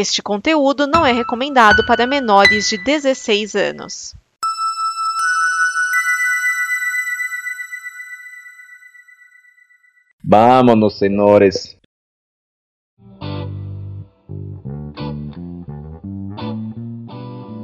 Este conteúdo não é recomendado para menores de 16 anos. Vámonos, senhores.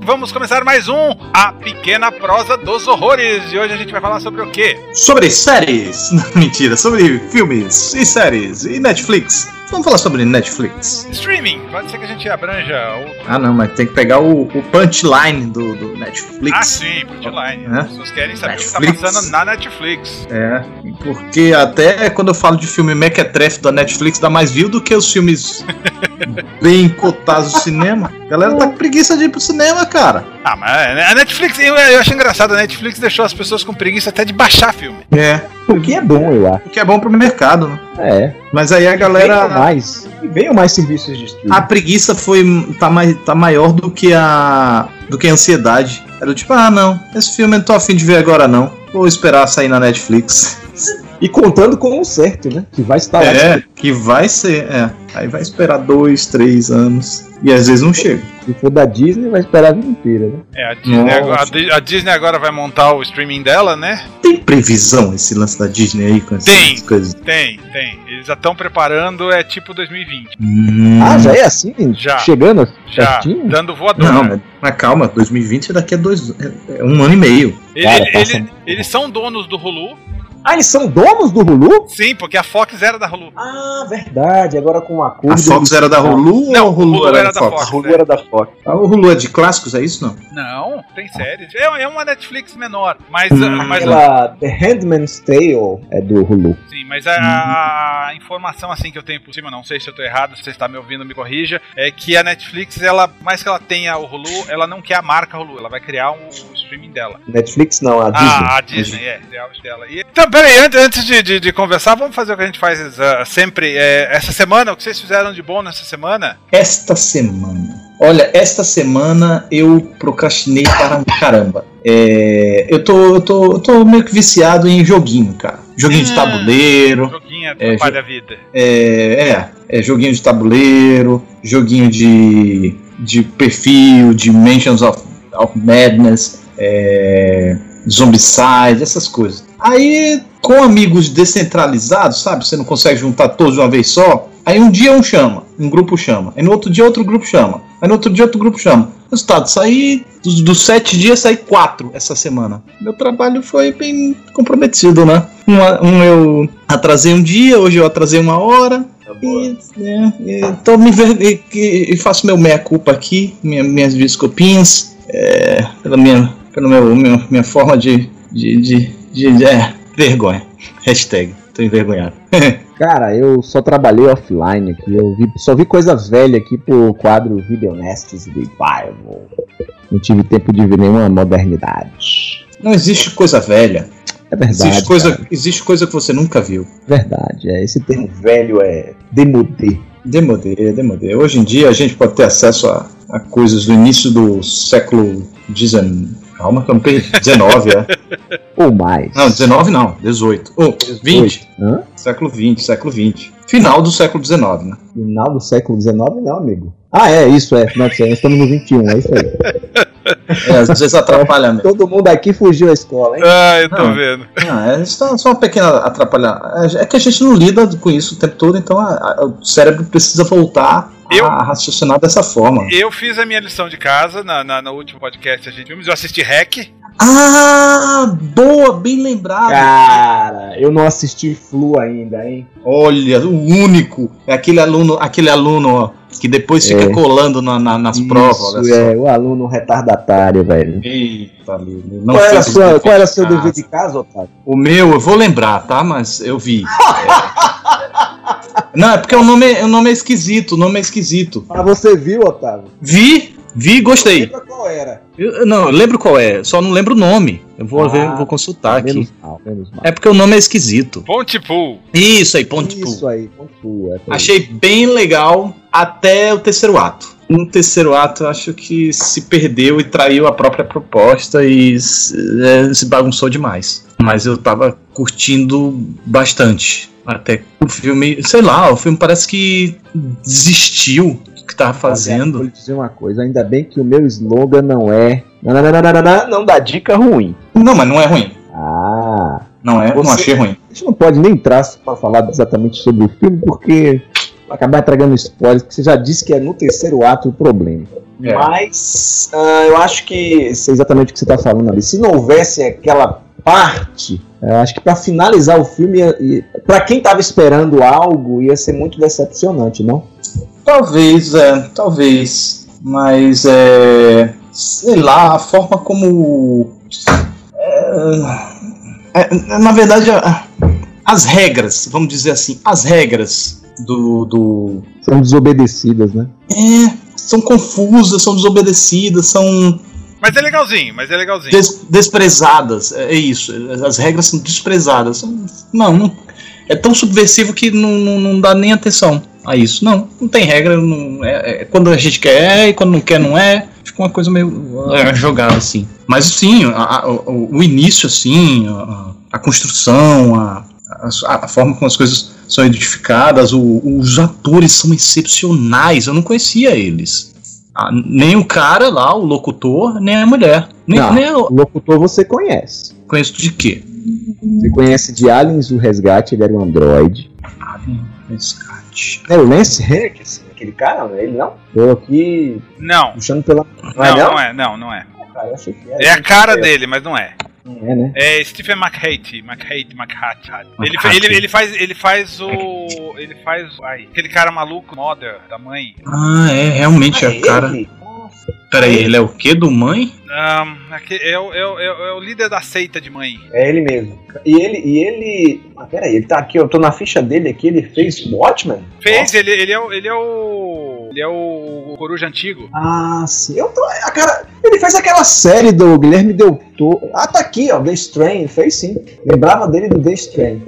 Vamos começar mais um A Pequena Prosa dos Horrores. E hoje a gente vai falar sobre o quê? Sobre séries. Não, mentira, sobre filmes e séries e Netflix. Vamos falar sobre Netflix. Streaming. Pode ser que a gente abranja o. Ah, não, mas tem que pegar o, o punchline do, do Netflix. Ah, sim, punchline. É. As pessoas querem saber Netflix. o que tá passando na Netflix. É, porque até quando eu falo de filme mequetrefe da Netflix dá mais view do que os filmes bem cotados do cinema. A galera tá com preguiça de ir pro cinema, cara. Ah, mas a Netflix, eu, eu acho engraçado, a Netflix deixou as pessoas com preguiça até de baixar filme. É, O que é bom, eu acho. o que é bom pro mercado, né? É. Mas aí a Venham galera. mais. E venham mais serviços de streaming. A preguiça foi tá, mai, tá maior do que a do que a ansiedade. Era tipo, ah não, esse filme eu não tô afim de ver agora não. Vou esperar sair na Netflix. E contando com o certo, né? Que vai estar lá. É, que vai ser, é. Aí vai esperar dois, três anos. E às vezes não chega. Se for da Disney, vai esperar a vida inteira, né? É, a Disney, agora, a Di- a Disney agora vai montar o streaming dela, né? Tem previsão esse lance da Disney aí com essas Tem. coisas? Tem, tem. Eles já estão preparando, é tipo 2020. Hum. Ah, já é assim? Já. Chegando Já, certinho? dando voadora. Não, mas, mas calma, 2020 é daqui a dois. É, é um ano e meio. Ele- Cara, ele- passa- ele- eles são donos do Hulu. Ah, eles são donos do Hulu? Sim, porque a Fox era da Hulu. Ah, verdade. Agora com um acordo. A Fox era da Hulu Não, ou o Hulu, era, da Fox? A Hulu era da Fox. Ah, o Hulu é de clássicos, é isso não? Não, tem séries. É, é uma Netflix menor. Mas, Hum. mas, Aquela The Handmaid's Tale é do Hulu. sim, mas a, a informação assim que eu tenho por cima, não sei se eu tô errado, se você está me ouvindo, me corrija, é que a Netflix, ela, mais que ela tenha o Hulu, ela não quer a marca Hulu, ela vai criar um, o streaming dela. Netflix não, a Disney. Ah, a Disney, é, criar os dela. E, então, peraí, antes, antes de, de, de conversar, vamos fazer o que a gente faz ah, sempre. é, essa semana, o que vocês fizeram de bom nessa semana? Esta semana. Olha, esta semana eu procrastinei para um caramba. É, eu, tô, eu, tô, eu tô meio que viciado em joguinho, cara. Joguinho de Hum. tabuleiro. Joguinho É, atrapalha a vida. É, é, é joguinho de tabuleiro, joguinho de, de perfil, de Mansions of, of Madness, é, Zombicide, essas coisas. Aí, com amigos descentralizados, sabe? Você não consegue juntar todos de uma vez só. Aí um dia um chama, um grupo chama. Aí no outro dia outro grupo chama. Aí no outro dia outro grupo chama. Resultado, saí dos, dos sete dias, saí quatro essa semana. Meu trabalho foi bem comprometido, né? Um, um eu atrasei um dia, hoje eu atrasei uma hora. E, é, e tô me e, e- faço meu meia-culpa aqui, minha- minhas desculpinhas, é, pela minha, pela meu, minha, minha forma de, de, de, de- é, vergonha. Hashtag, tô envergonhado. Cara, eu só trabalhei offline aqui. Eu vi, só vi coisa velha aqui pro quadro Video Nasties Revival. Não tive tempo de ver nenhuma modernidade. Não existe coisa velha. É verdade. Existe coisa, cara, existe coisa que você nunca viu. verdade. É, esse termo velho é demodé. Demodê, demodê. Hoje em dia a gente pode ter acesso a, a coisas do início do século XIX. Calma, que eu não perdi. 19, é. Ou mais. Não, 19 não, 18. Oh, 20. Hã? Século 20, século 20. Final do século 19, né? Final do século XIX, não, amigo. Ah, é, isso é. Não, nós estamos no 21, é isso aí. É, às vezes atrapalha mesmo. Todo mundo aqui fugiu da escola, hein? Ah, eu tô Não. vendo. Ah, é só, só uma pequena atrapalhada. É que a gente não lida com isso o tempo todo, então a- a- o cérebro precisa voltar Eu- a raciocinar dessa forma. Eu fiz a minha lição de casa na, na- no último podcast a gente filmes. Eu assisti Hack. Ah, boa, bem lembrado. Cara, eu não assisti Flu ainda, hein? Olha, o único é aquele aluno, aquele aluno ó, que depois fica É. colando na- na- nas provas. Isso, só. é, o aluno retardatário, velho. Eita, não Qual era, sua, qual era seu dever de casa, Otávio? O meu, eu vou lembrar, tá? Mas eu vi. É. Não, é porque o nome, é- o nome é esquisito, o nome é esquisito. Ah, você viu, Otávio? Vi, vi e gostei. Lembra qual era? Eu, não, eu lembro qual é, só não lembro o nome. Eu vou Ah, ver, vou consultar aqui. Menos mal, menos mal. É porque o nome é esquisito. Ponte Pool. Isso aí, Ponte Pool. Isso aí, pontua. é Achei bem legal até o terceiro ato. No terceiro ato, eu acho que se perdeu e traiu a própria proposta e se, é, se bagunçou demais. Mas eu tava curtindo bastante. Até o filme, sei lá, o filme parece que desistiu que tava fazendo. Vou dizer uma coisa, ainda bem que o meu slogan não é. Não, não, não, não, não, não, não dá dica ruim. Não, mas não é ruim. Ah. Não é, não Você- achei ruim. A gente não pode nem entrar para falar exatamente sobre o filme, porque vai acabar entregando spoilers, porque você já disse que é no terceiro ato o problema. É. Mas ah, eu acho que sei exatamente o que você está falando ali. Se não houvesse aquela parte, eu acho que para finalizar o filme, para quem estava esperando algo, ia ser muito decepcionante, não? Talvez, é, talvez. Mas é. Sei lá, a forma como. é, é, na verdade, as regras, vamos dizer assim, as regras do. do São desobedecidas, né? é, são confusas, são desobedecidas, são Mas é legalzinho, mas é legalzinho. des- desprezadas. É é isso, as regras são desprezadas. Não, não é tão subversivo que não, não, não dá nem atenção a isso. Não, não tem regra. Não, é, é quando a gente quer é, e quando não quer não é. Fica uma coisa meio é, jogada assim. Mas sim, a- a- o, o início assim, a, a construção, a, a, a forma como as coisas são edificadas, o- os atores são excepcionais. Eu não conhecia eles. Ah, nem o cara lá, o locutor, nem a mulher. Nem, Não. nem eu O locutor você conhece. conheço de quê? Você conhece de Aliens o Resgate, ele era um androide. Resgate. É o Lance Henriksen, aquele cara, não é ele não? Tô aqui Não, puxando pela. Não, não, é não? não é, não, não é. Cara, que era. É a cara dele, mas não é. É, né? É Stephen McHate, McHate, McHate. Ele, ele, ele faz, ele faz o, ele faz, ai, aquele cara maluco, mother da mãe. Ah, é, realmente Ah, é a cara. ele? Peraí, ele é o quê do mãe? É, o, é, o, é, o, é o líder da seita de mãe. É ele mesmo. E ele. E ele. Ah, peraí, ele tá aqui, eu tô na ficha dele aqui, ele fez Watchmen? Fez, ele, ele é o, ele é o, ele é o coruja antigo. Ah, sim. Eu tô. A cara, ele fez aquela série do Guilherme Del Toro. Ah, tá aqui, ó. The Strain. Fez sim. Lembrava dele do The Strain.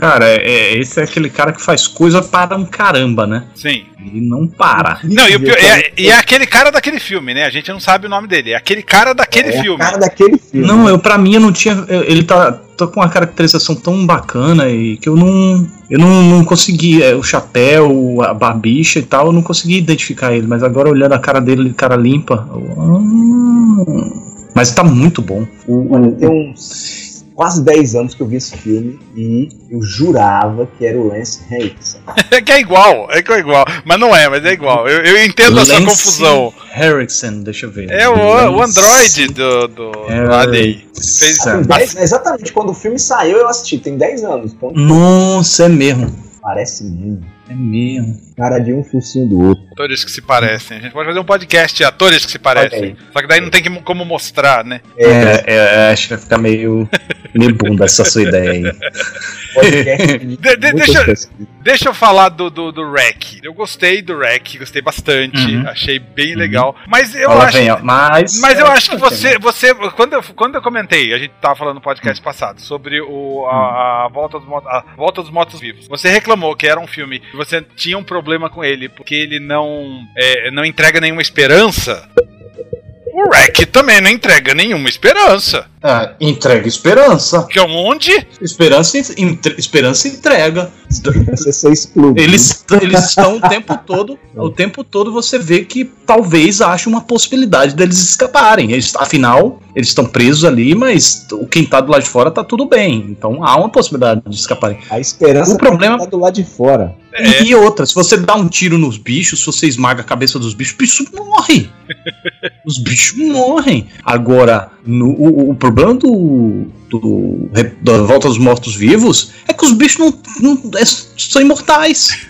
Cara, é, é- esse é aquele cara que faz coisa para um caramba, né? Sim. Ele não para. Não, e, o pior, é, e é aquele cara daquele filme, né? A gente não sabe o nome dele. É aquele cara daquele é filme. Cara daquele filme. Não, eu para mim eu não tinha. eu- Ele tá, tá com uma caracterização tão bacana e que eu não. Eu não, não consegui. é, o chapéu, a barbicha e tal, eu não consegui identificar ele. Mas agora olhando a cara dele, cara limpa. eu- ah. mas tá muito bom. O, Olha, o- tem uns quase 10 anos que eu vi esse filme e eu jurava que era o Lance Henriksen. É que é igual, é que é igual. Mas não é, mas é igual. Eu, eu entendo a sua Lance confusão. Harrison, deixa eu ver. É o, o Lance Android do, do, do Alien. Fez- 10 exatamente quando o filme saiu eu assisti, tem 10 anos. Então, Nossa, é mesmo. parece muito. É mesmo. Cara de um focinho do outro. Atores que se parecem. A gente pode fazer um podcast de atores que se parecem. Aí. Só que daí não tem como mostrar, né? É, é, acho que vai ficar meio, meio bunda essa sua ideia aí. de De- deixa-. Deixa eu falar do, do, do Rec. Eu gostei do Rec, gostei bastante. Uhum. Achei bem legal. Mas eu acho. vem, mas. Mas eu é, acho que você, você quando, eu, quando eu comentei, a gente tava falando no podcast passado sobre o, a, a volta dos, a volta dos mortos vivos. Você reclamou que era um filme que você tinha um problema com ele porque ele não é, não entrega nenhuma esperança. O Rec também não entrega nenhuma esperança. Ah, entrega esperança. Que é onde? Esperança, entre- esperança entrega. Eles, eles estão o tempo todo. O tempo todo você vê que talvez ache uma possibilidade deles escaparem. Eles, afinal, eles estão presos ali, mas o quem tá do lado de fora tá tudo bem. Então há uma possibilidade de escaparem. A esperança O problema- tá do lado de fora. É. E outra, se você dá um tiro nos bichos, se você esmaga a cabeça dos bichos, o bicho morre. Os bichos morrem. Agora, no- o, o problema do, do, da Volta dos Mortos Vivos é que os bichos não, não- é- são imortais.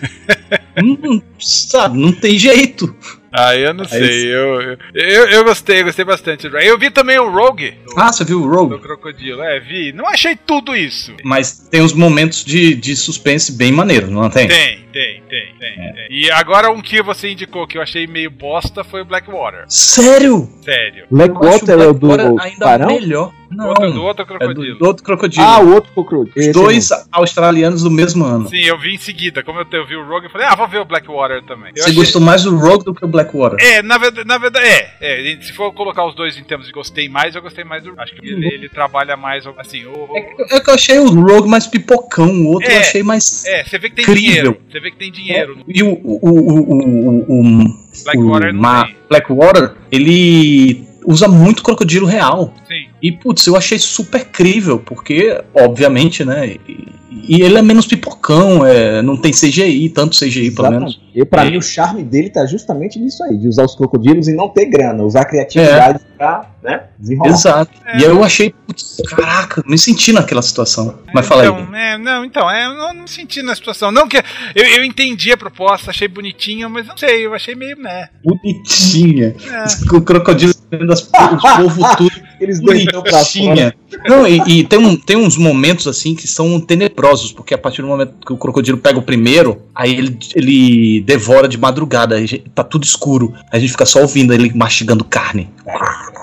não, não- sabe, não tem jeito. Ah, eu não Aí sei. Eu, eu, eu, eu gostei, gostei bastante do. Eu vi também o Rogue. do- Ah, você viu o do Rogue? Crocodilo. É, vi. Não achei tudo isso. Mas tem uns momentos de, de suspense bem maneiros, não tem? Tem, tem, tem, tem, É. tem. E agora um que você indicou que eu achei meio bosta foi o Blackwater. Sério? Sério. Blackwater é o do ainda Barão? melhor. Não, Outro, do outro é do, crocodilo. do outro crocodilo. Ah, o outro crocodilo. Os dois mesmo. australianos do mesmo ano. Sim, eu vi em seguida. Como eu, te- eu vi o Rogue, eu falei, ah, vou ver o Blackwater também. Eu Você achei- gostou mais do Rogue do que o Blackwater? É, na verdade, na verdade é, é. Se for colocar os dois em termos de gostei mais, eu gostei mais do. Acho que ele, ele trabalha mais, assim, o. o- É que eu achei o Rogue mais pipocão, o outro É, eu achei mais. É, você vê que tem Incrível. dinheiro. Você vê que tem dinheiro. no E o, o, o, o, o, o, Blackwater o não Ma- tem. Blackwater, ele usa muito crocodilo real. Sim. E, putz, eu achei super crível, porque, obviamente, né? E, e ele é menos pipocão, é, não tem CGI, tanto CGI, pelo menos. Exatamente. E pra É. mim o charme dele tá justamente nisso aí, de usar os crocodilos e não ter grana, usar a criatividade pra né, desenrolar. Exato. É. E aí eu achei, putz, caraca, me senti naquela situação. Mas fala então, aí. É, não, então, é, eu não, não senti na situação. Não que eu, eu entendi a proposta, achei bonitinha, mas não sei, eu achei meio, né. Bonitinha. É. O crocodilo vendo as, os povos tudo Eles deitam pra fora. bonitinha. Não, e, e tem, um, tem uns momentos assim que são tenebrosos, porque a partir do momento que o crocodilo pega o primeiro, aí ele, ele devora de madrugada, aí tá tudo escuro. Aí a gente fica só ouvindo ele mastigando carne. É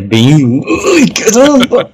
bem. Ui, caramba!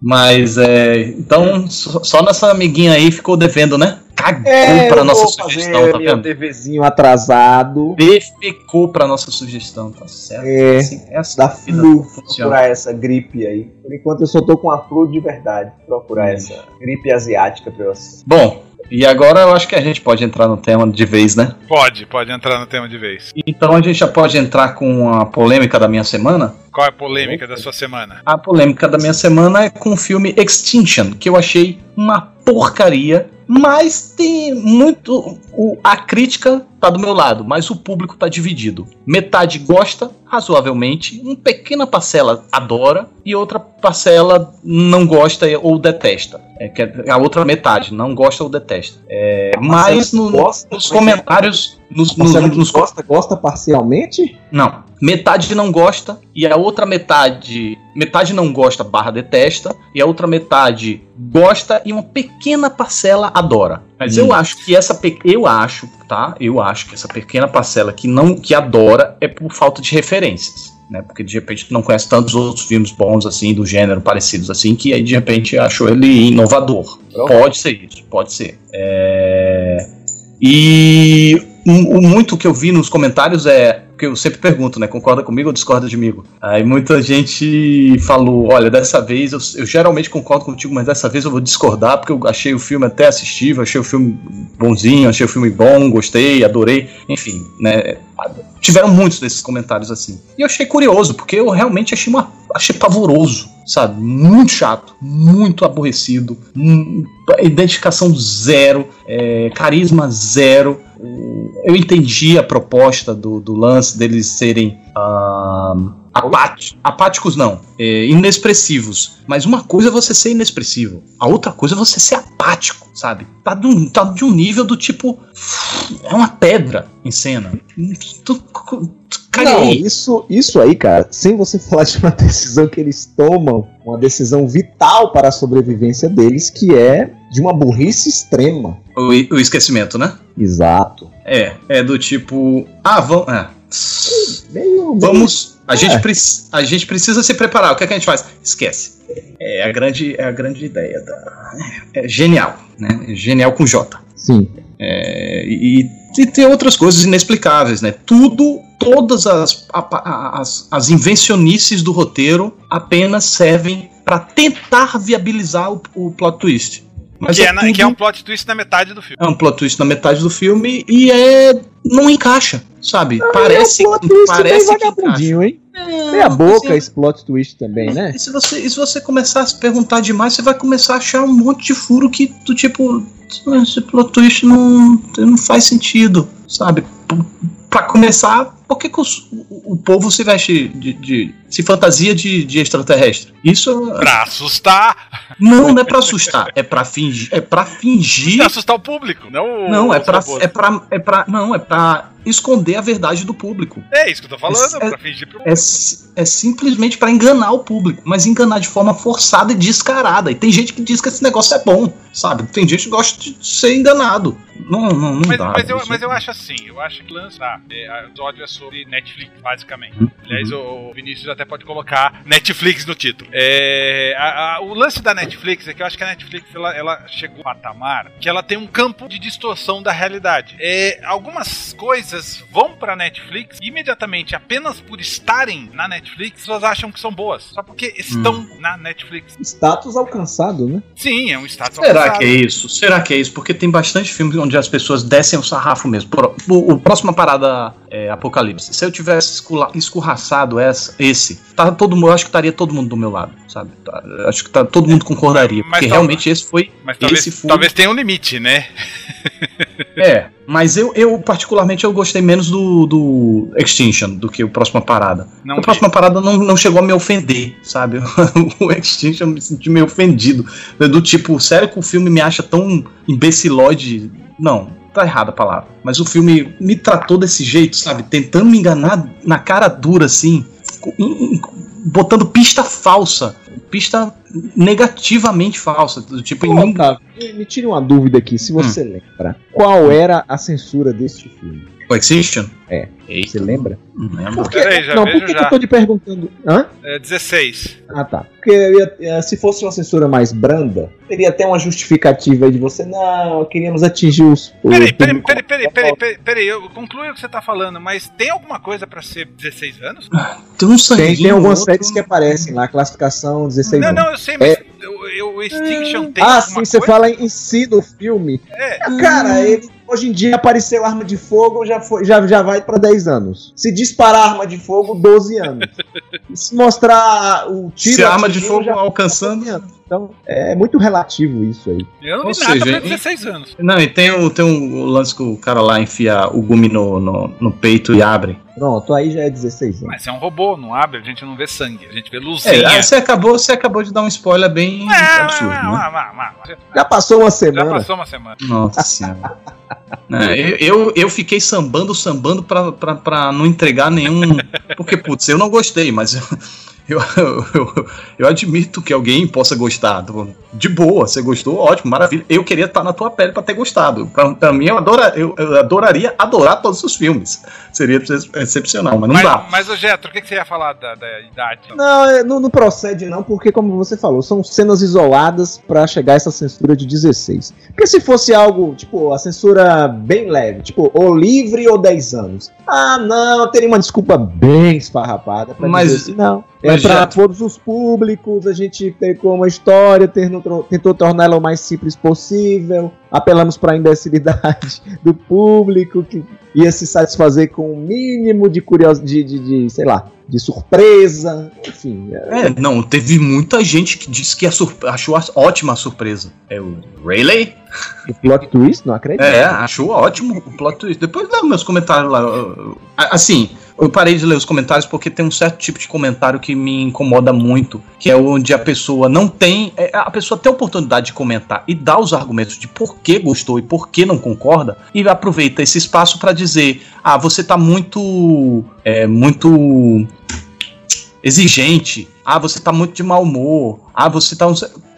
Mas é. Então, só nessa amiguinha aí ficou devendo, né? Cagou É, pra nossa sugestão, tá vendo? deverzinho atrasado. Defecou pra nossa sugestão, tá certo? É, Assim, é assim Da flu, procurar essa gripe aí. Por enquanto eu só tô com a flu de verdade. Procurar Hum. essa gripe asiática pra eu Bom, e agora eu acho que a gente pode entrar no tema de vez, né? Pode, pode entrar no tema de vez. Então a gente já pode entrar com a polêmica da minha semana. Qual é a polêmica da sua semana? A polêmica da minha semana é com o filme Extinction, que eu achei uma porcaria, mas tem muito. o- a crítica tá do meu lado, mas o público tá dividido. Metade gosta, razoavelmente, uma pequena parcela adora e outra parcela não gosta ou detesta. É, que é a outra metade, não gosta ou detesta. É, mas no- gosta, nos comentários. Nos, nos, nos, gosta, gosta parcialmente? não. Metade não gosta e a outra metade. Metade não gosta barra detesta. E a outra metade gosta e uma pequena parcela adora. Mas Hum. eu acho que essa. pe- Eu acho, tá? Eu acho que essa pequena parcela que não que adora é por falta de referências. Né? Porque de repente tu não conhece tantos outros filmes bons assim, do gênero, parecidos assim, que aí de repente achou ele inovador. Pode ser isso, pode ser. É... E o, o muito que eu vi nos comentários é. que eu sempre pergunto, né? Concorda comigo ou discorda de mim? Aí muita gente falou: olha, dessa vez eu, eu geralmente concordo contigo, mas dessa vez eu vou discordar, porque eu achei o filme até assistível, achei o filme bonzinho, achei o filme bom, gostei, adorei, enfim, né? Tiveram muitos desses comentários assim. E eu achei curioso, porque eu realmente achei, uma, achei pavoroso, sabe? Muito chato, muito aborrecido, hum, identificação zero, é, carisma zero. Eu entendi a proposta do, do lance deles serem ah, apáticos, apáticos não, é, inexpressivos. Mas uma coisa é você ser inexpressivo, a outra coisa é você ser apático, sabe? Tá de um, tá de um nível do tipo. É uma pedra em cena. Tu, Não, isso, isso aí, cara, sem você falar de uma decisão que eles tomam, uma decisão vital para a sobrevivência deles, que é de uma burrice extrema. O, o esquecimento, né? Exato. É, é do tipo. Ah, vamos. É. Meio, meio- Vamos. A, É. gente a gente precisa se preparar. O que, é que a gente faz? Esquece. É a grande, é a grande ideia. Da... É genial, né? É Genial com J. Sim. É, e, e tem outras coisas inexplicáveis, né? Tudo, todas as, a- a- as, as invencionices do roteiro apenas servem para tentar viabilizar o, o plot twist. Mas Que é, é, na- tudo- que é um plot twist na metade do filme. é um plot twist na metade do filme e é não encaixa, sabe? parece é um plot parece bem vagabundinho, hein? É, Meia boca assim, esse plot twist também, né? e se você, e se você começar a se perguntar demais, você vai começar a achar um monte de furo que do tipo. Esse plot twist não, não faz sentido, sabe? P- Pra começar, por que, que os- o, o povo se veste de. de- se fantasia de, de extraterrestre? Isso Pra assustar. não, não é pra assustar, é pra fingir. É pra fingir. Pra assustar o público. Não, Não, é robôs. é pra. É pra. Não, é pra esconder a verdade do público. É isso que eu tô falando, É- pra fingir pro É, é simplesmente pra enganar o público, mas enganar de forma forçada e descarada. E tem gente que diz que esse negócio é bom, sabe? Tem gente que gosta de ser enganado. Não, não, não Mas, dá. mas eu, mas eu acho assim, eu acho que lançar é, o episódio é sobre Netflix, basicamente. Uhum. Aliás, o, o Vinícius até pode colocar Netflix no título. É, a- a- o lance da Netflix é que eu acho que a Netflix ela, ela chegou a um patamar que ela tem um campo de distorção da realidade. É, algumas coisas vão pra Netflix e imediatamente, apenas por estarem na Netflix, as pessoas acham que são boas. Só porque estão Hum. na Netflix. Status alcançado, né? Sim, é um status Será alcançado. que é isso? Será que é isso? Porque tem bastante filmes onde as pessoas descem o sarrafo mesmo. Por- O, o próxima parada é Apocalipse. Se eu tivesse escula- escorraçado essa, esse, tá todo mundo, eu acho que estaria todo mundo do meu lado, sabe? Tá- acho que tá, todo mundo concordaria. Mas Porque tal- realmente esse foi. Mas talvez, esse foi- talvez tenha um limite, né? É. Mas eu, eu, particularmente, eu gostei menos do, do Extinction do que o Próxima Parada. Não a Próxima Parada não, não chegou a me ofender, sabe? o Extinction me senti meio ofendido. Do tipo, sério que o filme me acha tão imbecilóide? Não, tá errada a palavra. Mas o filme me tratou desse jeito, sabe? Tentando me enganar na cara dura, assim. em- em- Botando pista falsa. Pista negativamente falsa. Do tipo, em Ô, mim. Otávio, me, me tire uma dúvida aqui, se você Hum. lembra. Qual era a censura deste filme? O Extinction? É. Eita, Você lembra? não lembro. Por que, Peraí, já não, vejo por que, que já. eu tô te perguntando? Hã? É 16. Ah, tá. Porque eu ia- eh, se fosse uma censura mais branda, teria até uma justificativa aí de você, não, queríamos atingir os. Peraí, peraí, peraí, peraí, peraí, peraí, peraí, eu concluo o que você tá falando, mas tem alguma coisa pra ser 16 anos? Tem um sanguinho. Tem, tem algumas outro- séries que aparecem lá, classificação 16 Não, anos. não, eu sei, mas eu, eu- o Extinction tem ah, sim, você coisa? fala em, si do filme. É, Ah, Cara, ele, hoje em dia apareceu arma de fogo, já, foi, já, já vai pra 10 anos. Se disparar arma de fogo, 12 anos. Se mostrar o tiro. Se a arma de fogo alcançando. 12 anos. Então, é muito relativo isso aí. eu não Ou vi nada seja, pra em- 16 anos. Não, e tem o, tem o lance que o cara lá enfia o gume no, no, no peito e abre. Pronto, aí já é 16 anos. Mas é um robô, não abre, a gente não vê sangue, a gente vê É, luzinha. aí você acabou, você acabou de dar um spoiler bem Ah, absurdo, ah, né? ah, ah, ah, Já passou uma Já semana. passou uma semana. Nossa senhora. É, eu, eu, eu fiquei sambando, sambando pra, pra, pra não entregar nenhum. Porque, putz, eu não gostei, mas eu, eu, eu, admito que alguém possa gostar. De boa, você gostou, ótimo, maravilha. Eu queria estar na tua pele pra ter gostado. Pra mim, eu, adora, eu, eu adoraria adorar todos os filmes. Seria excepcional, mas não Mas, dá. mas o Getro, o que, que você ia falar da, da idade? Não, é, não, não procede não, porque como você falou, são cenas isoladas pra chegar a essa censura de 16. Porque se fosse algo, tipo, a censura bem leve, tipo, ou livre ou 10 anos. Ah, não, teria uma desculpa bem esfarrapada pra Mas- dizer assim, não. É mas pra já- todos os públicos, a gente pegou uma história, tentou, tentou torná-la o mais simples possível, apelamos pra imbecilidade do público, que ia se satisfazer com o mínimo de curiosidade, de, de, de, sei lá, de surpresa, enfim. é- É, não, teve muita gente que disse que a achou a- ótima a surpresa. É o Rayleigh? O plot twist, não acredito. É, achou ótimo o plot twist. Depois lê meus comentários lá. Assim, eu parei de ler os comentários porque tem um certo tipo de comentário que me incomoda muito, que é onde a pessoa não tem. é, A pessoa tem a oportunidade de comentar e dar os argumentos de por que gostou e por que não concorda, e aproveita esse espaço para dizer: ah, você tá muito. É, muito exigente. Ah, você tá muito de mau humor. Ah, você tá.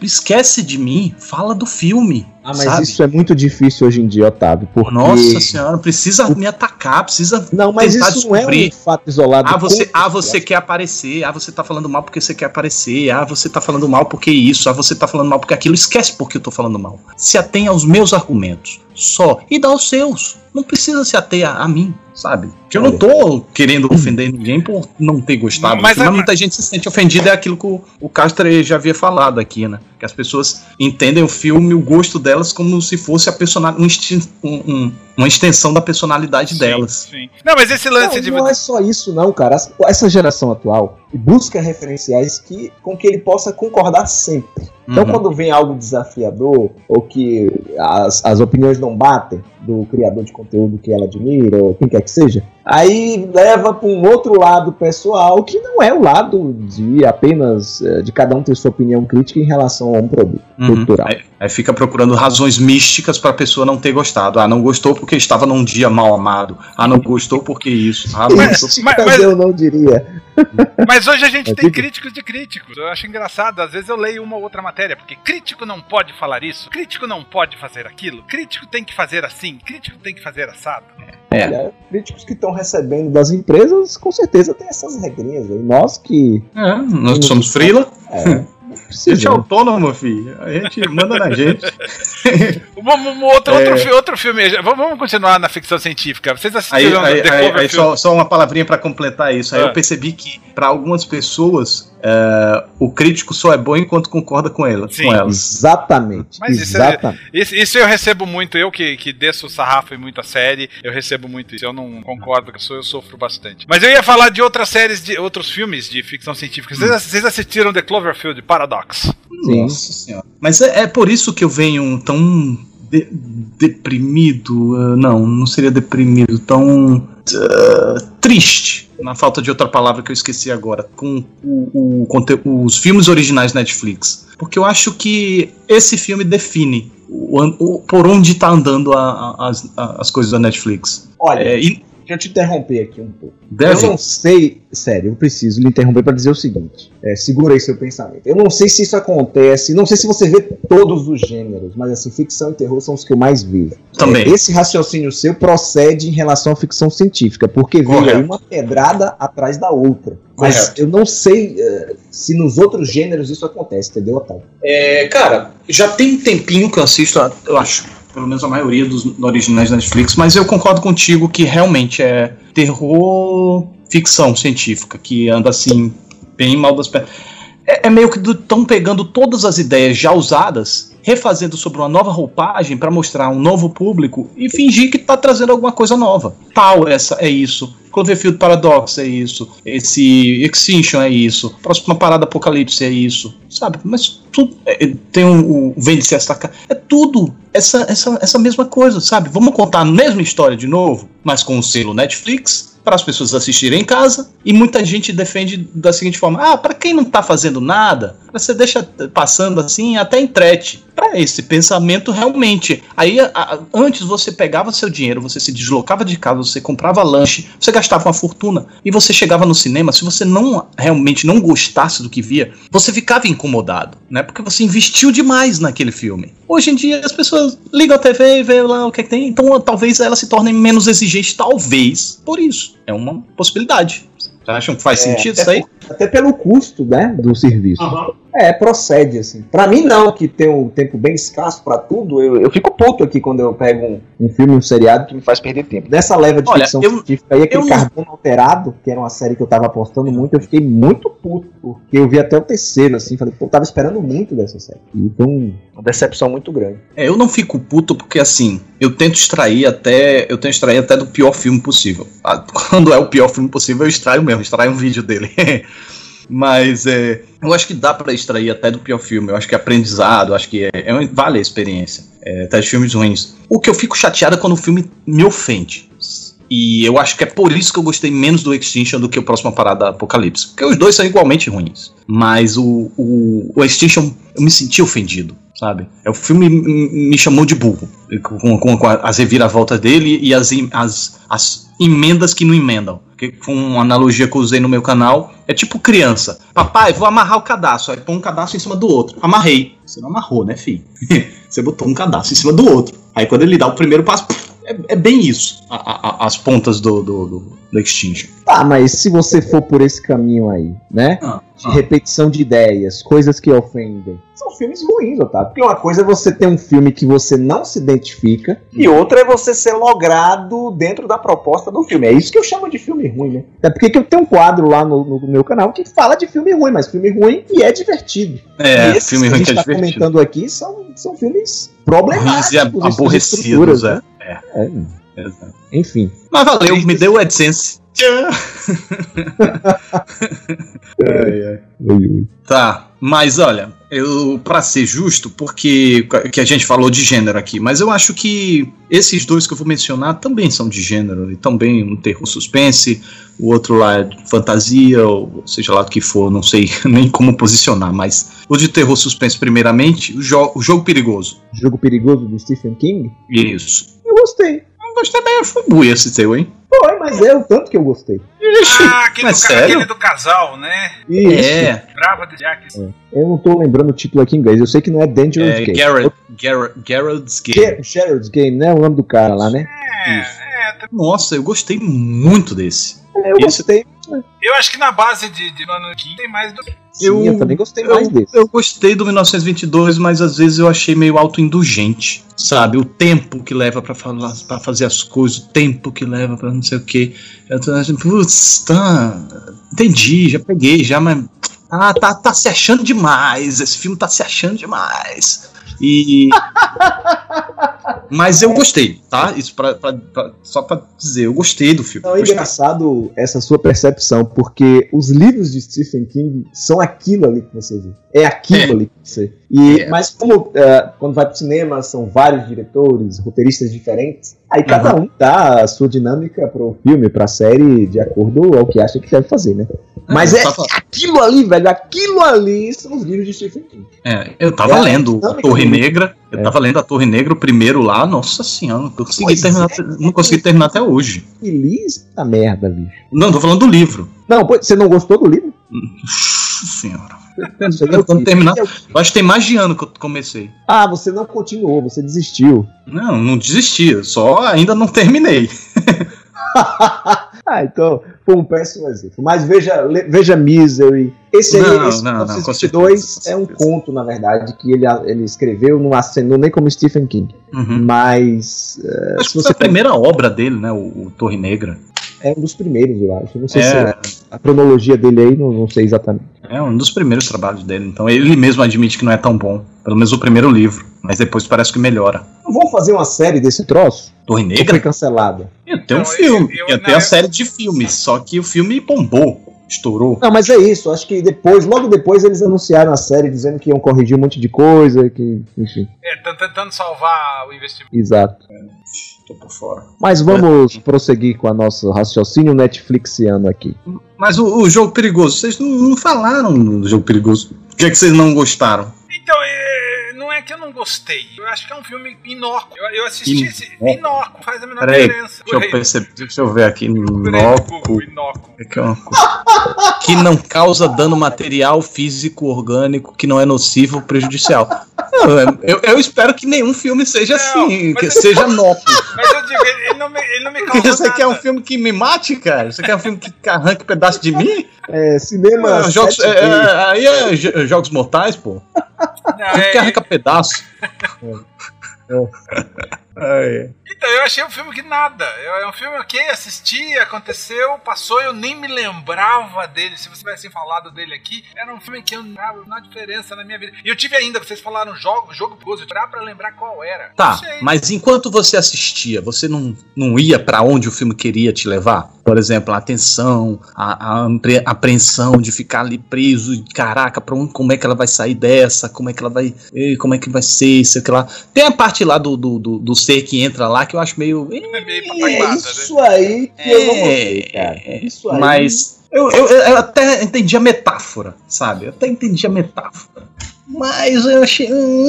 Esquece de mim. Fala do filme. Ah, mas sabe? isso é muito difícil hoje em dia, Otávio, porque... Nossa senhora, precisa me atacar, precisa. Não, mas tentar isso não é descobrir. um fato isolado. Ah, você, ah, você quer aparecer. Ah, você tá falando mal porque você quer aparecer. Ah, você tá falando mal porque isso. Ah, você tá falando mal porque aquilo. Esquece porque eu tô falando mal. Se atenha aos meus argumentos. Só. E dá os seus. Não precisa se ater a, a mim, sabe? Porque eu não tô querendo ofender ninguém por não ter gostado. Mas Mas, muita gente se sente ofendida. É aquilo que o, o Castro já havia falado aqui, né? Que as pessoas entendem o filme, o gosto delas, como se fosse a personal, extin- um- um- uma extensão da personalidade Sim, delas. Sim. Não, mas esse lance Não, de. não é só isso, não, cara. Essa geração atual busca referenciais que, com que ele possa concordar sempre. Então, Uhum. quando vem algo desafiador, ou que as, as opiniões não batem do criador de conteúdo que ela admira, ou quem quer que seja, aí leva para um outro lado pessoal, que não é o lado de apenas eh, de cada um ter sua opinião crítica em relação a um produto Uhum. cultural. É, Aí fica procurando razões místicas pra pessoa não ter gostado. Ah, não gostou porque estava num dia mal amado. Ah, não gostou porque isso. Ah, não Mas- gostou. mas- Mas eu não diria. Mas hoje a gente É tem tipo- críticos de críticos. Eu acho engraçado. Às vezes eu leio uma ou outra matéria, porque crítico não pode falar isso, crítico não pode fazer aquilo, crítico tem que fazer assim, crítico tem que fazer assado. É. Olha, críticos que estão recebendo das empresas, com certeza tem essas regrinhas. Nós que. É, nós somos frila. É, A gente precisa, é autônomo, filho. A gente manda na gente. Um, um outro, É. outro, fi- outro filme. Vamos continuar na ficção científica. Vocês Aí, assistiram aí, aí- Cloverfield? aí só, só uma palavrinha pra completar isso. Aí Ah. eu percebi que pra algumas pessoas é, o crítico só é bom enquanto concorda com ela. Sim. Com elas. Exatamente. Mas isso é- exatamente. Isso, isso eu recebo muito, eu que, que desço o sarrafo em muita série, eu recebo muito isso. Eu não concordo com isso, eu sofro bastante. Mas eu ia falar de outras séries, de outros filmes de ficção científica. Vocês, vocês assistiram The Cloverfield Paradox? Sim. Nossa senhora. Mas é, é por isso que eu venho tão de- deprimido. ah, não, não seria deprimido, tão ah, triste. Na falta de outra palavra que eu esqueci agora, com o- o conte- os filmes originais Netflix. Porque eu acho que esse filme define o, por onde está andando a- a- as, as coisas da Netflix. Olha, É, e deixa eu te interromper aqui um pouco. deve. Eu não sei, sério, eu preciso lhe interromper para dizer o seguinte. É, segura aí seu pensamento. Eu não sei se isso acontece, não sei se você vê todos os gêneros, mas assim, ficção e terror são os que eu mais vejo. Também. É, esse raciocínio seu procede em relação à ficção científica, porque veio aí uma pedrada atrás da outra. Mas Correto. eu não sei eh, se nos outros gêneros isso acontece, entendeu, Otávio? É, cara, já tem um tempinho que eu assisto, a- eu acho, pelo menos a maioria dos originais da Netflix, mas eu concordo contigo que realmente é terror ficção científica, que anda assim, bem mal das pernas. É, é meio que estão pegando todas as ideias já usadas, refazendo sobre uma nova roupagem para mostrar um novo público e fingir que tá trazendo alguma coisa nova. Tal essa é isso. Cloverfield Paradox é isso. Esse Extinction é isso. Próxima parada Apocalipse é isso. Sabe? Mas tudo. é, tem um, o Vende-se esta ca- É tudo essa, essa, essa mesma coisa, sabe? Vamos contar a mesma história de novo, mas com o selo Netflix. Para as pessoas assistirem em casa, e muita gente defende da seguinte forma: ah, para quem não tá fazendo nada, você deixa passando assim, até entrete. Para esse pensamento, realmente. Aí, a- a- antes você pegava seu dinheiro, você se deslocava de casa, você comprava lanche, você gastava uma fortuna, e você chegava no cinema. Se você não realmente não gostasse do que via, você ficava incomodado, né? Porque você investiu demais naquele filme. Hoje em dia, as pessoas ligam a TV e vê lá o que, é que tem, então talvez elas se tornem menos exigentes, talvez por isso. É uma possibilidade. Vocês acham que faz É, sentido isso aí? Até pelo custo, né, do serviço. É, procede, assim. Pra mim, não, que tem um tempo bem escasso pra tudo, eu, eu fico puto aqui quando eu pego um, um filme, um seriado que me faz perder tempo. Dessa leva de Olha, ficção eu- científica aí, aquele eu Carbono Alterado, que era uma série que eu tava apostando muito, eu fiquei muito puto, porque eu vi até o terceiro, assim, falei, pô, eu tava esperando muito dessa série. E um- uma decepção muito grande. É, eu não fico puto porque assim, eu tento extrair até. Eu tento extrair até do pior filme possível. Ah, Quando é o pior filme possível, eu extraio mesmo, extraio um vídeo dele. Mas é, eu acho que dá pra extrair até do pior filme. Eu acho que é aprendizado, acho que é, é vale a experiência. É, até de filmes ruins. O que eu fico chateado é quando o filme me ofende. E eu acho que é por isso que eu gostei menos do Extinction do que o próximo Parada Apocalipse. Porque os dois são igualmente ruins. Mas o, o, o Extinction, eu me senti ofendido, sabe? É, o filme me chamou de burro. Com, com- com as reviravoltas dele e as, as, as emendas que não emendam. Que foi uma analogia que eu usei no meu canal. É tipo criança. Papai, vou amarrar o cadastro. Aí põe um cadastro em cima do outro. Amarrei. Você não amarrou, né, filho? Você botou um cadastro em cima do outro. Aí quando ele dá o primeiro passo, é, é bem isso. a- a- as pontas do, do, do, do Extinction. Tá, mas se você for por esse caminho aí, né? Ah, de repetição de ideias, coisas que ofendem. São filmes ruins, Otávio. Porque uma coisa é você ter um filme que você não se identifica, e outra é você ser logrado dentro da proposta do filme. É isso que eu chamo de filme ruim, né? Até porque que eu tenho um quadro lá no, no meu canal que fala de filme ruim, mas filme ruim e é divertido. É, e esses filme que a ruim gente que é tá divertido. comentando aqui são, são filmes Ruins problemáticos. e em suas aborrecidos, estruturas, é. né? É. É, Exato. Enfim. Mas valeu, me deu o AdSense. Ai, ai. Tá, mas olha, eu para ser justo, porque que a gente falou de gênero aqui, mas eu acho que esses dois que eu vou mencionar também são de gênero, e também um terror suspense, o outro lá é fantasia, ou seja lá o que for, não sei nem como posicionar, mas o de terror suspense primeiramente, o, jo o jogo perigoso. Jogo perigoso do Stephen King? Isso. Eu gostei. Eu gostei bem, foi buia esse teu, hein? Foi, mas é o tanto que eu gostei. Ah, aquele, Mas do, sério? aquele do casal, né? Isso. É, Brava de Jack. Eu não tô lembrando o título aqui em inglês. Eu sei que não é Dangerous é Game. Garrett, Garrett, Garrett's Game. Ger- Gerald's Game, né? O nome do cara lá, né? É, Isso. é, Nossa, eu gostei muito desse. É, eu Esse- gostei. eu acho que na base de, de Mano King tem mais do. Sim, Eu- eu, também gostei mais Eu, desse. eu gostei do 1922, mas às vezes eu achei meio autoindulgente, sabe? O tempo que leva pra falar, para fazer as coisas, o tempo que leva pra não sei o que. Eu tô achando, putz, tá, entendi, já peguei, já, mas ah, tá, tá se achando demais. Esse filme tá se achando demais. E mas eu gostei, tá? Isso pra, pra- pra- só pra dizer, eu gostei do filme. Não, é engraçado essa sua percepção, porque os livros de Stephen King são aquilo ali que você vê. É aquilo É. ali que você. E, É. Mas como é, quando vai pro cinema são vários diretores, roteiristas diferentes, aí cada um dá a sua dinâmica pro filme, pra série, de acordo ao que acha que deve fazer, né? Mas eu é aquilo ali, velho, aquilo ali são os livros de Stephen King. É, eu tava É a lendo a dinâmica Torre Negra, eu É. tava lendo a Torre Negra o primeiro lá, nossa senhora, não consegui Pois terminar, é. não consegui terminar até hoje. Feliz da merda, bicho. Não, tô falando do livro. Não, você não gostou do livro? Nossa senhora. Aí é Eu acho que tem mais de ano que eu comecei. Ah, você não continuou, você desistiu. Não, não desisti, só ainda não terminei. ah, então foi um péssimo exemplo. Mas veja, veja Misery. Esse aí, Não, esse não, não, com 1922 certeza, com é um conto, na verdade, que ele, ele escreveu, não acenou nem como Stephen King. Uhum. Mas eh, Acho que você foi a primeira obra dele, né? O, o Torre Negra. é um dos primeiros, eu acho. Não sei se É, a cronologia dele aí, não, não sei exatamente. É um dos primeiros trabalhos dele. Então ele mesmo admite que não é tão bom. Pelo menos o primeiro livro. Mas depois parece que melhora. Não vão fazer uma série desse troço? Torre Ou foi Negra? cancelada? Ia ter um Não, filme. eu- eu- Ia ter a eu- série de filmes. Só que o filme bombou. Estourou. Não, mas é isso. Acho que depois, logo depois, eles anunciaram a série dizendo que iam corrigir um monte de coisa, que, enfim, É, tentando salvar o investimento. exato. Tô por fora. Mas vamos prosseguir com a nosso raciocínio Netflixiano aqui. Mas o, o jogo perigoso, vocês não, não falaram do jogo perigoso. O que é que vocês não gostaram? Então, é, é que eu não gostei. Eu acho que é um filme inócuo. Eu, eu assisti Inócuo. esse. Inócuo, faz a menor Peraí, diferença. Deixa eu Peraí, perceber, deixa eu ver aqui. Inócuo. É que é uma que não causa dano material, físico, orgânico, que não é nocivo ou prejudicial. Não, é- eu, eu espero que nenhum filme seja Não, assim, que eu- seja inócuo. Mas eu digo, ele, ele não me, ele não me causou Você quer um nada. filme que me mate, cara? Você quer um filme que arranque um pedaço de mim? É, cinema. Ah, jogos, 7D. é, é, aí é jo- Jogos Mortais, pô. Não, Filme que é, arranca pedaço. É. então, eu achei um filme que nada. É é um filme ok, assisti, aconteceu, passou, eu nem me lembrava dele. Se você tivesse falado dele aqui, era um filme que eu não há diferença na minha vida. E eu tive ainda, vocês falaram jogo, jogo perigoso, eu pra lembrar qual era. Tá, sei. mas enquanto você assistia, você não, não ia pra onde o filme queria te levar? Por exemplo, a atenção, a, a apre- apreensão de ficar ali preso, e, caraca, pra onde, como é que ela vai sair dessa? Como é que ela vai. Como é que vai ser aquilo lá. Tem a parte lá do, do, do, do ser que entra lá que eu acho meio. É meio É papagada, né? isso aí que eu não gostei, cara. É, Isso aí. Mas eu, eu, eu até entendi a metáfora, sabe? Eu até entendi a metáfora. Mas eu achei. hum,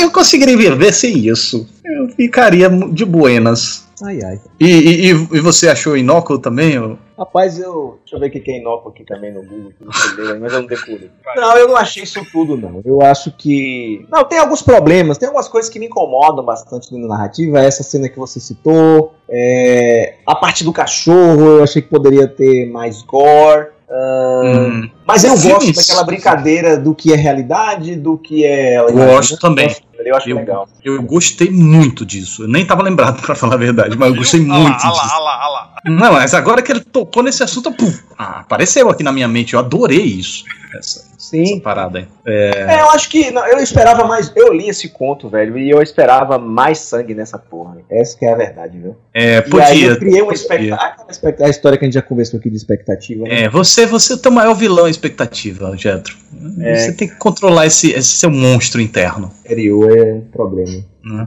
eu- conseguiria viver sem isso. Eu ficaria de buenas. Ai, ai. E, e, e- e você achou inócuo também? Rapaz, eu. Deixa eu ver o que é inócuo aqui também no Google, que não sei ler aí, mas eu não decorei. Não, eu não achei isso tudo, não. Eu acho que. Não, tem alguns problemas, tem algumas coisas que me incomodam bastante na narrativa. Essa cena que você citou. é, A parte do cachorro, eu achei que poderia ter mais gore. ah, Hum, Mas eu Filmes. gosto daquela brincadeira do que é realidade, do que é. Gosto também. Eu acho Eu- legal. eu gostei muito disso. Eu nem tava lembrado, pra falar a verdade, mas eu gostei muito ah lá, disso. ah lá, ah lá. Não, mas agora que ele tocou nesse assunto, pum, ah, apareceu aqui na minha mente. Eu adorei isso. Essa, Sim. essa parada aí. É, eu acho que não, eu esperava mais. Eu li esse conto, velho, e eu esperava mais sangue nessa porra. Essa que é a verdade, viu? É, E aí podia. eu criei uma podia. expectativa. A história que a gente já conversou aqui de expectativa. né? É, você, você é o teu maior vilão expectativa, Getro. É. Você tem que controlar esse, esse seu monstro interno. Exterior é um problema. Né?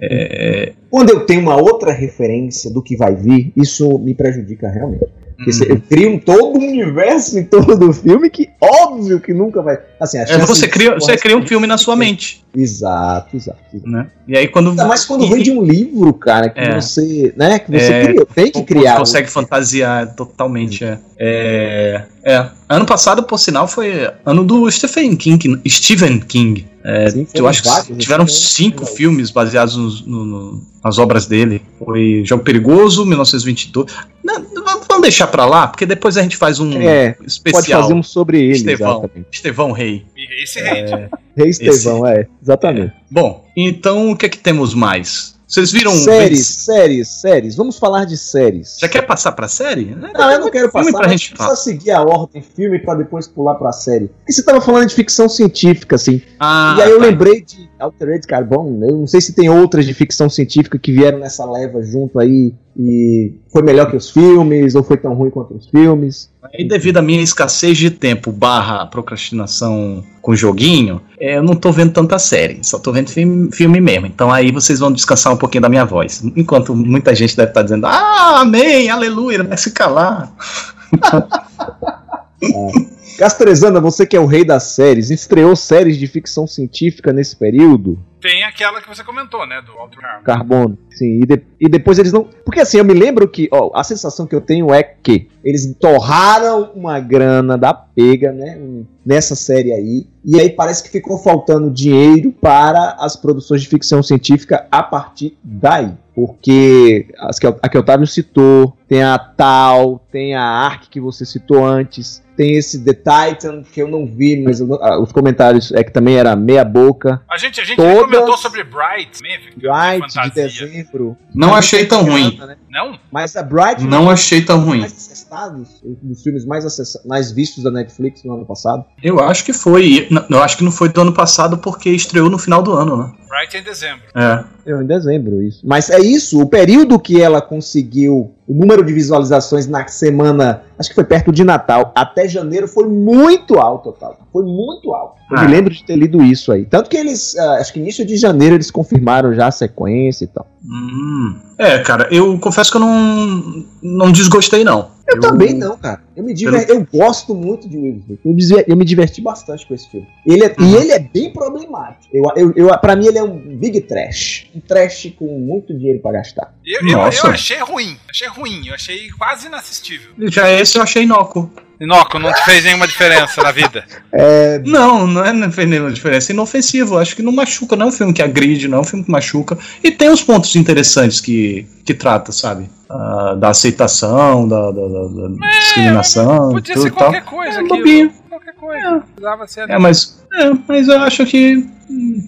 É, Quando eu tenho uma outra referência do que vai vir, isso me prejudica realmente. Eu crio um todo um universo em torno do filme que óbvio que nunca vai. Assim, é, você, cria, você cria um filme na sua mente. Exato, exato. exato. Né? E aí quando. Ainda mais quando e- vem de um livro, cara, que É. você, né, que você É. cria, tem que Você criar. consegue fantasiar totalmente. É. É, é. Ano passado, por sinal, foi ano do Stephen King. Stephen King. É, Sim, eu acho que tiveram assim, cinco filmes baseados no- no- nas obras dele. Foi Jogo Perigoso, 1922. Não, vamos deixar pra lá, porque depois a gente faz um É, pode especial. fazer um sobre ele, Estevão. exatamente. Estevão Rei. Esse hate. Rei Estevão, é, exatamente. Bom, então o que é que temos mais? Vocês viram. séries, séries, séries. Vamos falar de séries. Já quer passar pra série? Não, eu não quero passar, pra gente precisa seguir a ordem filme pra depois pular pra série. Porque você tava falando de ficção científica, assim. Ah, e aí eu tá. lembrei de Altered Carbon. Eu não sei se tem outras de ficção científica que vieram nessa leva junto aí e foi melhor que os filmes ou foi tão ruim quanto os filmes. E devido à minha escassez de tempo barra procrastinação com joguinho, é, eu não tô vendo tanta série, só tô vendo filme, filme mesmo. Então aí vocês vão descansar um pouquinho da minha voz. Enquanto muita gente deve estar dizendo, ah, amém, aleluia, vai se calar. Castrezana, você que é o rei das séries, estreou séries de ficção científica nesse período? Tem aquela que você comentou, né? Do Harmon. Carbono. Sim, e, de- e depois eles não. Porque assim, eu me lembro que, ó, a sensação que eu tenho é que eles torraram uma grana da pega, né? Nessa série aí. E aí parece que ficou faltando dinheiro para as produções de ficção científica a partir daí. Porque as que, a que o Otávio citou, tem a Tal, tem a Ark que você citou antes, tem esse The Titan que eu não vi, mas eu ah, os comentários é que também era meia boca. A gente, a gente Todas- comentou sobre Bright, né? Bright de dezembro. Não Mas achei tão ruim. né? Não? Mas a Bright Não achei tão ruim. mais acessados, um dos filmes mais, acessa- mais vistos da Netflix no ano passado. Eu acho que foi. Não, Eu acho que não foi do ano passado porque estreou no final do ano, né? Bright é em dezembro. É. Eu em dezembro, isso. Mas é isso, o período que ela conseguiu, o número de visualizações na semana, acho que foi perto de Natal, até janeiro foi muito alto, Otávio. Foi muito alto. Eu Ah. me lembro de ter lido isso aí. Tanto que eles, ah, acho que início de janeiro eles confirmaram já a sequência e tal. Hum. É, cara, eu confesso que eu não, não desgostei, não. Eu, também não, cara. Eu me diver... eu gosto muito de Will Smith. Eu, eu me diverti bastante com esse filme. Ele é- Uhum. E ele é bem problemático. Eu, eu, eu, pra mim, ele é um big trash. Um trash com muito dinheiro pra gastar. Eu, eu, eu achei ruim. Achei ruim. Eu achei quase inassistível. Já esse eu achei inócuo. Inoco, não te fez nenhuma diferença na vida. Não, não é não fez nenhuma diferença. É inofensivo. Acho que não machuca. Não é um filme que agride, não é um filme que machuca. E tem os pontos interessantes que, que trata, sabe? Ah, da aceitação, da, da- da- da discriminação. É, Podia tudo ser e tal. qualquer coisa É, aquilo. bobinho. Qualquer coisa. Ser. É, mas. É, mas eu acho que.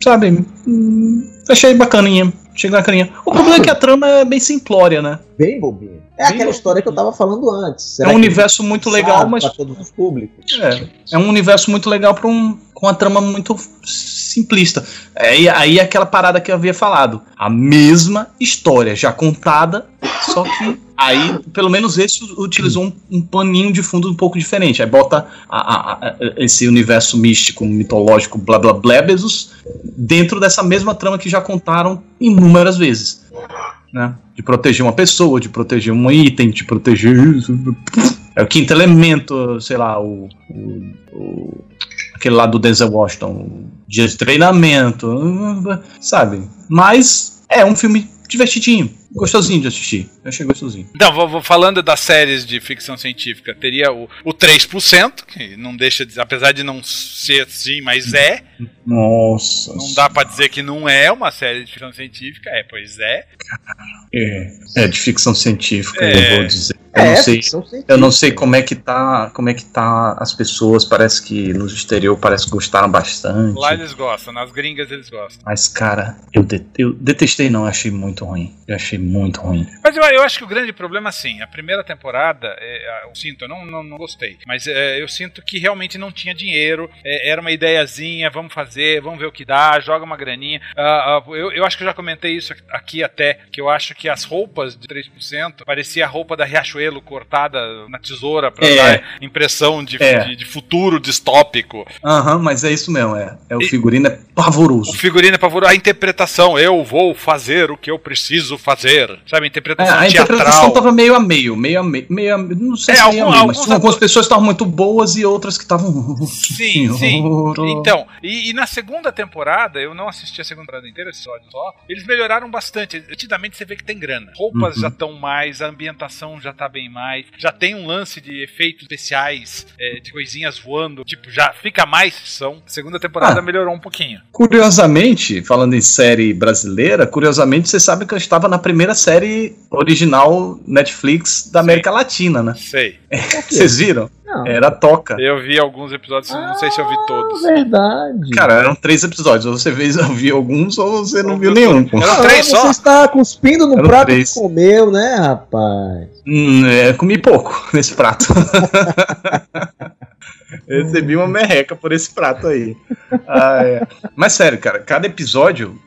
Sabe? hum, Achei bacaninha. Achei bacaninha. O problema é que a trama é bem simplória, né? Bem bobinho. É aquela história que eu tava falando antes. é um universo muito legal, mas. Para todos os públicos. É, é um universo muito legal para um, com uma trama muito simplista. É, e aí é aquela parada que eu havia falado. A mesma história já contada, só que aí, pelo menos esse utilizou um, um paninho de fundo um pouco diferente. Aí bota a- a- a- esse universo místico, mitológico, blá blá blá, dentro dessa mesma trama que já contaram inúmeras vezes. Né? De proteger uma pessoa, de proteger um item, de proteger. É o quinto elemento, sei lá, o, o- o- aquele lá do Denzel Washington, o dia de treinamento, sabe? Mas é um filme divertidinho, gostosinho de assistir. Eu achei gostosinho. Então, vou, vou falando das séries de ficção científica, teria o, o 3%, que não deixa de. Apesar de não ser assim, mas é. Nossa. Não dá pra dizer que não é uma série de ficção científica. É, pois é. É, é de ficção científica, É. eu vou dizer. Eu É, não sei. Eu não sei como é que tá, como é que tá as pessoas, parece que no exterior parece que gostaram bastante. Lá eles gostam, nas gringas eles gostam. Mas cara, eu, de- eu detestei não, eu achei muito ruim. Eu achei muito ruim. Mas eu, eu acho que o grande problema, assim, a primeira temporada, é, eu sinto, eu não, não, não gostei, mas é, eu sinto que realmente não tinha dinheiro, é, era uma ideiazinha, vamos fazer, vamos ver o que dá, joga uma graninha. Ah, ah, eu, eu acho que eu já comentei isso aqui até, que eu acho que as roupas de 3% parecia a roupa da Riachuelo cortada na tesoura pra É. dar impressão de, É. de, de futuro distópico. Aham, mas é isso mesmo, é. é o E- figurino é O pavoroso. figurino é pavoroso, a interpretação, eu vou fazer o que eu preciso fazer. Sabe, a É, interpretação a teatral. interpretação tava meio a meio, meio a meio, meio a, não sei É, se algum- meio a meio, mas algumas pessoas estavam muito boas e outras que estavam. Sim, sim. Então, e, e na segunda temporada, eu não assisti a segunda temporada inteira, esse episódio só, eles melhoraram bastante. Nitidamente você vê que tem grana. Roupas Uhum. já estão mais, a ambientação já tá bem mais, já tem um lance de efeitos especiais, é, de coisinhas voando, tipo, já fica mais são. Segunda temporada Ah. melhorou um pouquinho. Curiosamente, falando em série brasileira, curiosamente você sabe que eu estava na primeira série original Netflix da. América Latina, né? Sei. Vocês viram? Não. Era Toca. Eu vi alguns episódios, não sei se eu vi todos. Ah, verdade. Cara, eram três episódios. Ou você fez, viu alguns ou você não Ou viu nenhum. pô. Eram Ah, três você só? está cuspindo no Eram prato três. que comeu, né, rapaz? Hum, é, comi pouco nesse prato. Eu Recebi uma merreca por esse prato aí. Ah, é. Mas sério, cara, cada episódio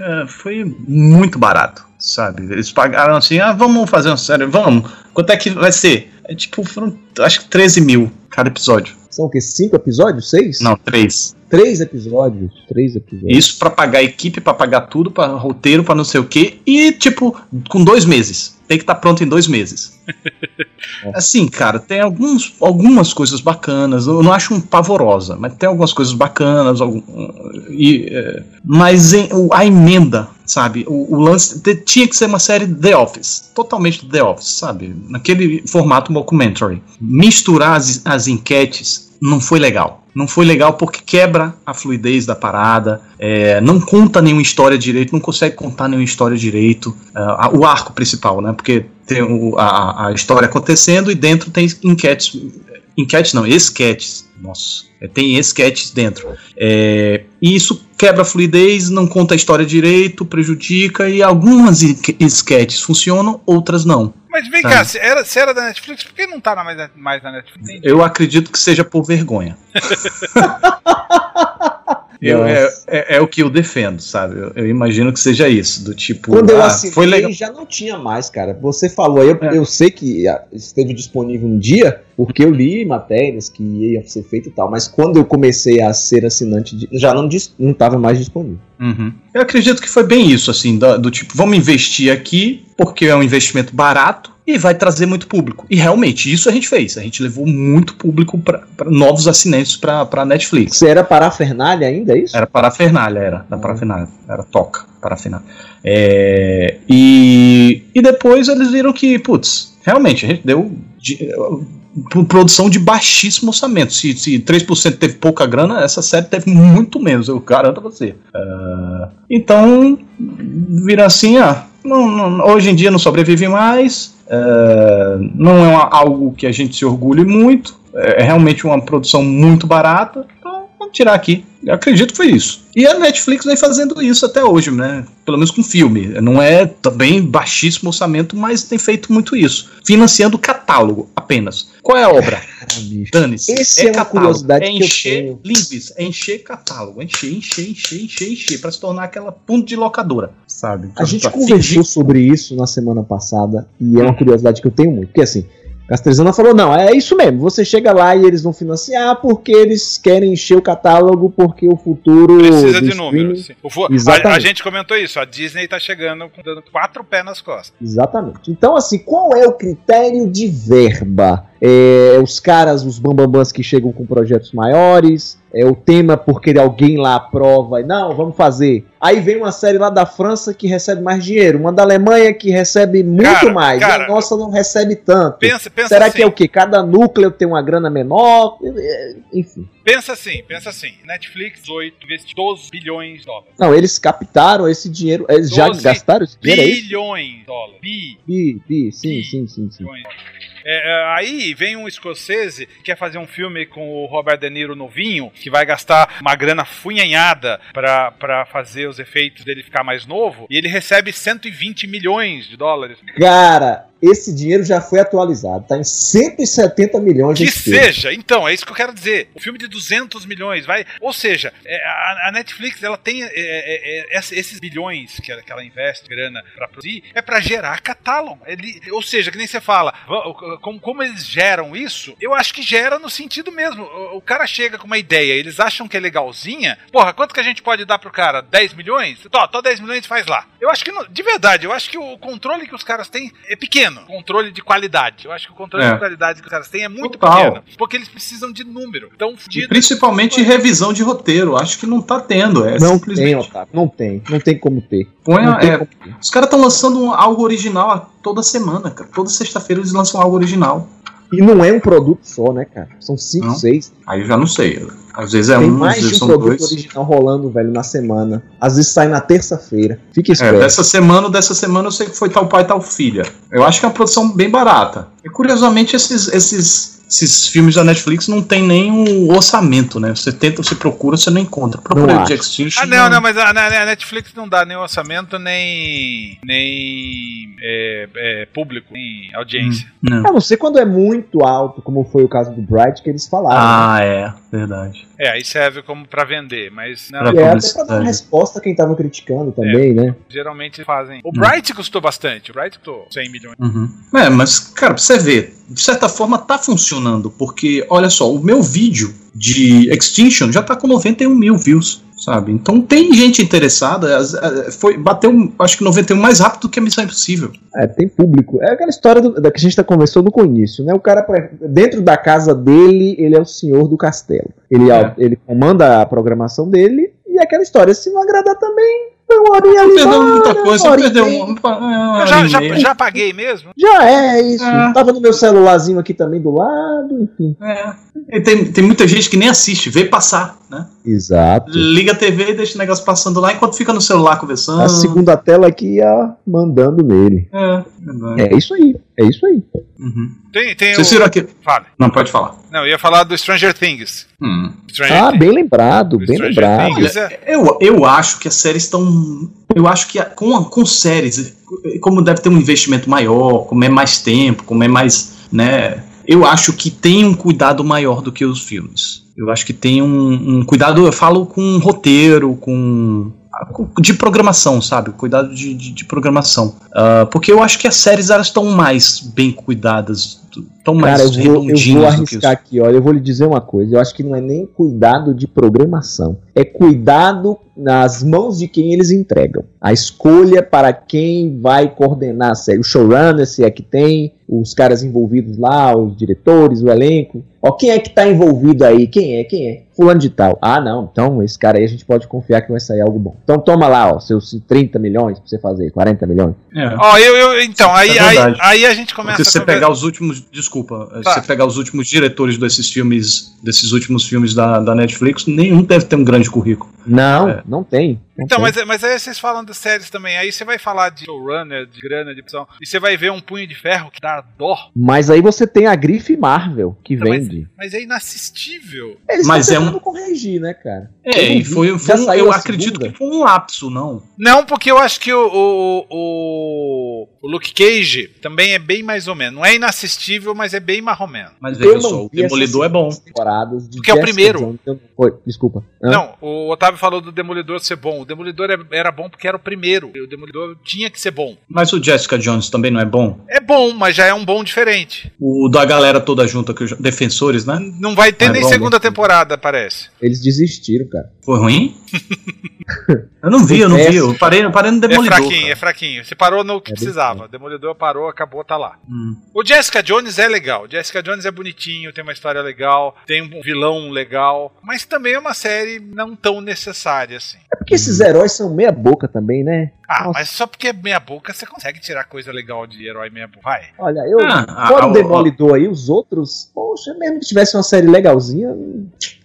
ah, foi muito barato, sabe? Eles pagaram assim, ah, vamos fazer uma série, vamos. Quanto é que vai ser? É, tipo, foram acho que 13 mil cada episódio. São o quê? Cinco episódios? Seis? Não, três. Três episódios. Três episódios. Isso pra pagar a equipe, pra pagar tudo, pra roteiro, pra não sei o quê. E, tipo, com dois meses. Tem que estar pronto em dois meses. assim, cara, tem alguns, algumas coisas bacanas. Eu não acho um pavorosa, mas tem algumas coisas bacanas. Algum, e, é, mas em- a emenda, sabe? O, o lance te- tinha que ser uma série The Office. Totalmente The Office, sabe? Naquele formato documentary. Misturar as, as enquetes não foi legal. Não foi legal porque quebra a fluidez da parada, é, não conta nenhuma história direito, não consegue contar nenhuma história direito. ah, o arco principal, né? Porque tem o- a, a história acontecendo e dentro tem enquetes. Enquetes não, esquetes. Nossa, é, tem esquetes dentro. É, e isso quebra a fluidez, não conta a história direito, prejudica, e algumas esque- esquetes funcionam, outras não. Mas vem Tá. cá, se era, se era da Netflix, por que não tá na- mais, mais na Netflix? Entendi. Eu acredito que seja por vergonha. Eu- é, é- é o que eu defendo, sabe? Eu, eu imagino que seja isso, do tipo. Quando eu ah, assinei, foi legal. já não tinha mais, cara. Você falou aí, eu, É. eu sei que ah, esteve disponível um dia, porque eu li matérias que ia ser feito e tal, mas quando eu comecei a ser assinante, já não estava mais disponível. Uhum. Eu acredito que foi bem isso, assim, do, do tipo, vamos investir aqui, porque é um investimento barato e vai trazer muito público. E realmente, isso a gente fez. A gente levou muito público para novos assinantes para a Netflix. Você era parafernália ainda, é isso? Era parafernália, era. Da parafernália. Era toca, parafernália. É, e, e depois eles viram que, putz, realmente, a gente deu de- pro- produção de baixíssimo orçamento. Se, se 3% teve pouca grana, essa série teve muito menos, eu garanto a você. Ah, então, vira assim, ah, não- não- hoje em dia não sobrevive mais, ah, não é uma- algo que a gente se orgulhe muito, é realmente uma produção muito barata, então vamos tirar aqui. Eu acredito que foi isso. E a Netflix vem fazendo isso até hoje, né? Pelo menos com filme. Não é também baixíssimo orçamento, mas tem feito muito isso. Financiando catálogo apenas. Qual é a obra? Bicho. Dane-se. Esse é uma curiosidade é que eu encher tenho. livres, é encher catálogo, encher, encher, encher, encher, encher, pra se tornar aquela ponto de locadora, sabe? A gente conversou fingir- sobre isso na semana passada e é uma curiosidade que eu tenho muito. Porque assim, Castrezana falou: não, é isso mesmo. Você chega lá e eles vão financiar porque eles querem encher o catálogo, porque o futuro. Precisa de números. A, a gente comentou isso, a Disney tá chegando com- dando quatro pés nas costas. Exatamente. Então, assim, qual é o critério de verba? É, os caras, os bambambãs que chegam com projetos maiores, é o tema porque alguém lá aprova e não, vamos fazer. Aí vem uma série lá da França que recebe mais dinheiro, uma da Alemanha que recebe muito Cara, mais, cara, a nossa não recebe tanto. Pensa, pensa Será assim. que é o quê? Cada núcleo tem uma grana menor? É, Enfim. Pensa assim, pensa assim. Netflix 8 investe 12 bilhões de dólares. Não, eles captaram esse dinheiro. Eles já 12 gastaram esse dinheiro, é? Bilhões de dólares. Bi. Bi, bi, sim, Bi. sim, sim, sim. bilhões. É, é, aí vem um escocese que quer fazer um filme com o Robert De Niro novinho, que vai gastar uma grana funhanhada pra fazer os efeitos dele ficar mais novo, e ele recebe 120 milhões de dólares. Cara, esse dinheiro já foi atualizado, tá em 170 milhões de Que seja, então, é isso que eu quero dizer. O filme de 200 milhões, vai. Ou seja, é, a, Netflix, ela tem é, é, é, esse- esses bilhões que ela, investe grana pra produzir, é pra gerar catálogo. Ele, ou seja, que nem você fala, como, como eles geram isso, eu acho que gera no sentido mesmo. O, o cara chega com uma ideia, eles acham que é legalzinha. Porra, quanto que a gente pode dar pro cara? 10 milhões? Tó, tó 10 milhões faz lá. Eu acho que, de verdade, eu acho que o controle que os caras têm é pequeno. Controle de qualidade. Eu acho que o controle É. de qualidade que os caras têm é muito Total. pequeno. Porque eles precisam de número. Então, fudido. principalmente revisão de roteiro. Acho que não tá tendo. É Não tem, simplesmente. Otávio, não tem. Não tem como ter. Põe a- tem é, como ter. os caras estão lançando algo original toda semana, cara. Toda sexta-feira eles lançam algo original. E não é um produto só, né, cara? São cinco, Não. seis. Aí eu já não sei. Às vezes é Tem um, às mais de vezes um são produto dois. original rolando, velho, na semana. Às vezes sai na terça-feira. Fica É, esperto. dessa semana, dessa semana eu sei que foi tal pai, tal filha. Eu acho que é uma produção bem barata. E curiosamente, esses, esses, esses filmes da Netflix não tem nem o orçamento, né? Você tenta, você procura, você não encontra. Procura Não de acho. Extinction. Ah, não, não, mas a, a- Netflix não dá nem orçamento, nem. nem. é, é, público, nem audiência. Não. A não ser quando é muito alto, como foi o caso do Bright, que eles falaram. Ah, é, verdade. É, aí serve como pra vender, mas não, Pra- é até pra dar uma resposta a quem tava criticando também, né? geralmente fazem. O Bright custou bastante, o Bright custou 100 milhões. Uhum. É, mas, cara, pra você ver, de certa forma tá funcionando, porque, olha só, o meu vídeo de Extinction já tá com 91 mil views, sabe? Então tem gente interessada, foi, bateu, acho que 91 mais rápido do que a Missão Impossível. É, tem público. É aquela história do- da que a gente tá conversando no início, né? O cara, dentro da casa dele, ele é o senhor do castelo. Ele, É. ele comanda a programação dele e aquela história, se não agradar também, uma horinha ali. Perdeu muita coisa, uma perdeu uma Eu já, já, já paguei mesmo? Já é isso. É. Tava no meu celularzinho aqui também do lado, enfim. É. E tem, tem muita gente que nem assiste, vê passar, né? Exato. Liga a TV e deixa o negócio passando lá enquanto fica no celular conversando. A segunda tela aqui ia mandando nele. É, verdade. É isso aí. É isso aí. Uhum. Tem, tem Vocês o... viram aqui? Fale. Não, pode falar. Não, eu ia falar do Stranger Things. Hum. Stranger Ah, Things. bem lembrado, bem Stranger lembrado. Things é- Eu, eu acho que as séries estão. Eu acho que a- com, com séries, como deve ter um investimento maior, como é mais tempo, como é mais. né? Eu acho que tem um cuidado maior do que os filmes. Eu acho que tem um, um cuidado, eu falo com roteiro, com. de programação, sabe? Cuidado de, de, de programação. Ah, porque eu acho que as séries elas estão mais bem cuidadas, estão mais eu vou, eu vou arriscar aqui, olha, eu vou lhe dizer uma coisa, eu acho que não é nem cuidado de programação, é cuidado nas mãos de quem eles entregam. A escolha para quem vai coordenar a série, o showrunner, se é que tem, os caras envolvidos lá, os diretores, o elenco. Ó, quem é que tá envolvido aí? Quem é? Quem é? Fulano de tal. Ah, não, então esse cara aí a gente pode confiar que vai sair algo bom. Então toma lá, ó, seus 30 milhões pra você fazer, 40 milhões. É. Ó, eu, eu, então, aí, É aí, aí a gente começa se você pegar os últimos. Desculpa, Tá. se você pegar os últimos diretores desses filmes, desses últimos filmes da, da Netflix, nenhum deve ter um grande currículo. Não, É. não tem. não Então, tem. mas, mas aí vocês falam das séries também. Aí você vai falar de showrunner, de grana, de opção. E você vai ver um punho de ferro que dá dó. Mas aí você tem a grife Marvel, que Não, mas- vende. Mas é inassistível. Eles Mas estão é tentando corrigir, né, cara? É, e foi, foi um- saiu eu acredito segunda? que foi um lapso, não. Não, porque eu acho que o, o, o, o Luke Cage também é bem mais ou menos. Não é inassistível, mas é bem mais ou menos. Mas Eu o Demolidor é bom. Temporadas de Porque é o Jessica primeiro. Jones. Eu Oi, desculpa. Hã? Não, o Otávio falou do Demolidor ser bom. O Demolidor é- era bom porque era o primeiro. O Demolidor tinha que ser bom. Mas o Jessica Jones também não é bom? É bom, mas já é um bom diferente. O da galera toda junta, que defensores, né? Não vai ter É nem bom, segunda temporada, parece. Eles desistiram, cara. Foi ruim? eu não vi, eu não vi. Eu parei, eu parei no É Demolidor. fraquinho, cara. é fraquinho. Você parou no que É precisava. Demolidor parou, acabou, tá lá. Hum. O Jessica Jones é legal. O Jessica Jones é bonitinho, tem uma história legal, tem um vilão legal, mas também é uma série não tão necessária assim. É porque esses heróis são meia boca também, né? Ah, Nossa. mas só porque é meia boca você consegue tirar coisa legal de herói meia boca. Vai. Olha, eu. Ah, fora ah, o Demolidor aí, os outros. Poxa, mesmo que tivesse uma série legalzinha.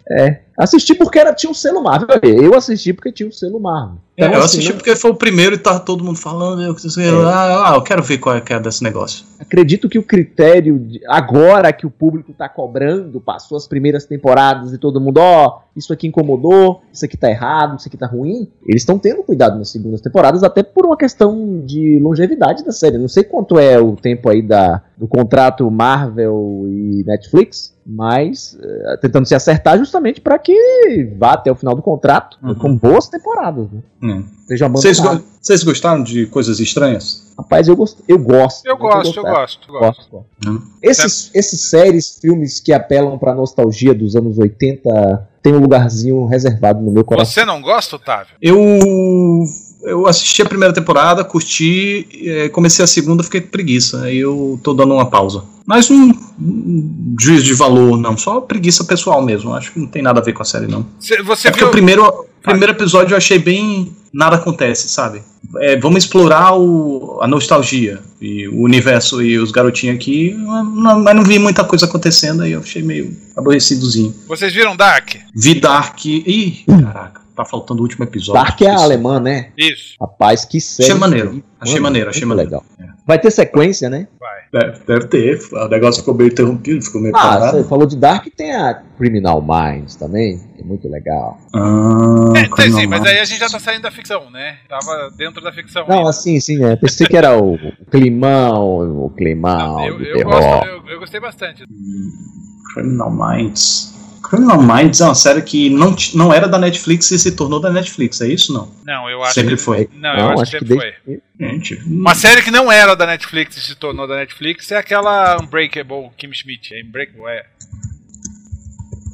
É. Assisti porque era, tinha um selo Marvel. Eu assisti porque tinha um selo Marvel. É, Então, eu assim, assisti não- porque foi o primeiro e tava todo mundo falando. Eu, eu- ah, ah, eu quero ver qual é que é desse negócio. acredito que o critério, de- agora que o público tá cobrando, passou as primeiras temporadas e todo mundo, ó, isso aqui incomodou, isso aqui tá errado, isso aqui tá ruim, eles estão tendo cuidado nas segundas temporadas, até por uma questão de longevidade da série. Não sei quanto é o tempo aí da, do contrato Marvel e Netflix, mas eh, tentando se acertar justamente para que vá até o final do contrato Uhum. com boas temporadas. Né? Hum. Seja Vocês, go- gostaram de coisas estranhas? Rapaz, eu gosto. Eu gosto. Eu gosto, eu gosto, eu gosto. Gosto. Hum. Esses, esses séries, filmes que apelam pra nostalgia dos anos 80, tem um lugarzinho reservado no meu coração. Você não gosta, Otávio? Eu. Eu assisti a primeira temporada, curti, eh, comecei a segunda, fiquei com preguiça. Aí eu tô dando uma pausa. Mas um, um juízo de valor, não. Só preguiça pessoal mesmo. Acho que não tem nada a ver com a série, não. Cê- Você É porque viu. o primeiro, o primeiro episódio eu achei bem. Nada acontece, sabe? É, vamos explorar o, a nostalgia e o universo e os garotinhos aqui, não- mas não vi muita coisa acontecendo aí eu achei meio aborrecidozinho. Vocês viram Dark? Vi Dark. Ih, caraca, tá faltando o último episódio. Dark é Esqueci. alemã, né? Isso. Rapaz, que série. Achei maneiro, achei Mano, maneiro, achei muito maneiro. legal. Vai ter sequência, né? Deve, deve ter, o negócio ficou meio interrompido, ficou meio Ah, parado. você falou de Dark, tem a Criminal Minds também, que é muito legal. Ah, É, tem sim, mas aí a gente já tá saindo da ficção, né? Tava dentro da ficção. Não, ainda. assim, sim, é. Pensei que era o, o climão, o climão eu, eu, terror. gosto, eu, eu gostei bastante. Criminal Minds. Criminal Minds é uma série que não, não era da Netflix e se tornou da Netflix, é isso não? Não, eu acho Sempre que. foi. Não, eu acho, que sempre foi. Gente, Uma série que não era da Netflix e se tornou da Netflix é aquela Unbreakable Kim Schmidt. É Unbreakable, é.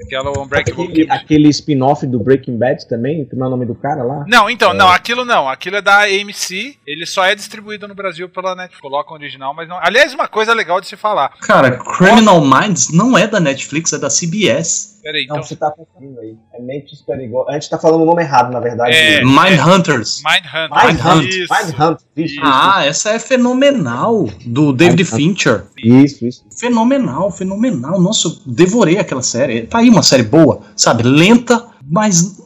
Aquela Unbreakable Aquele, Kim aquele spin-off do Breaking Bad também, como é o nome do cara lá? Não, então, não, aquilo não. Aquilo é da AMC. Ele só é distribuído no Brasil pela Netflix. Coloca o original, mas não. Aliás, uma coisa legal de se falar. Cara, Criminal Minds não é da Netflix, é da CBS. Peraí, então. Não, você tá confundindo aí. É Mentes Perigosas. A gente tá falando o nome errado, na verdade. É. Mind Hunters. Mindhunter. Mindhunt. Isso. Mindhunt. Isso, Ah, essa é fenomenal. Do David. Fincher. isso, isso. Fenomenal, fenomenal. Nossa, eu devorei aquela série. Tá aí uma série boa, sabe? Lenta, mas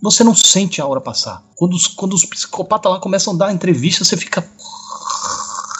você não sente a hora passar. Quando os, quando os psicopatas lá começam a dar entrevista, você fica.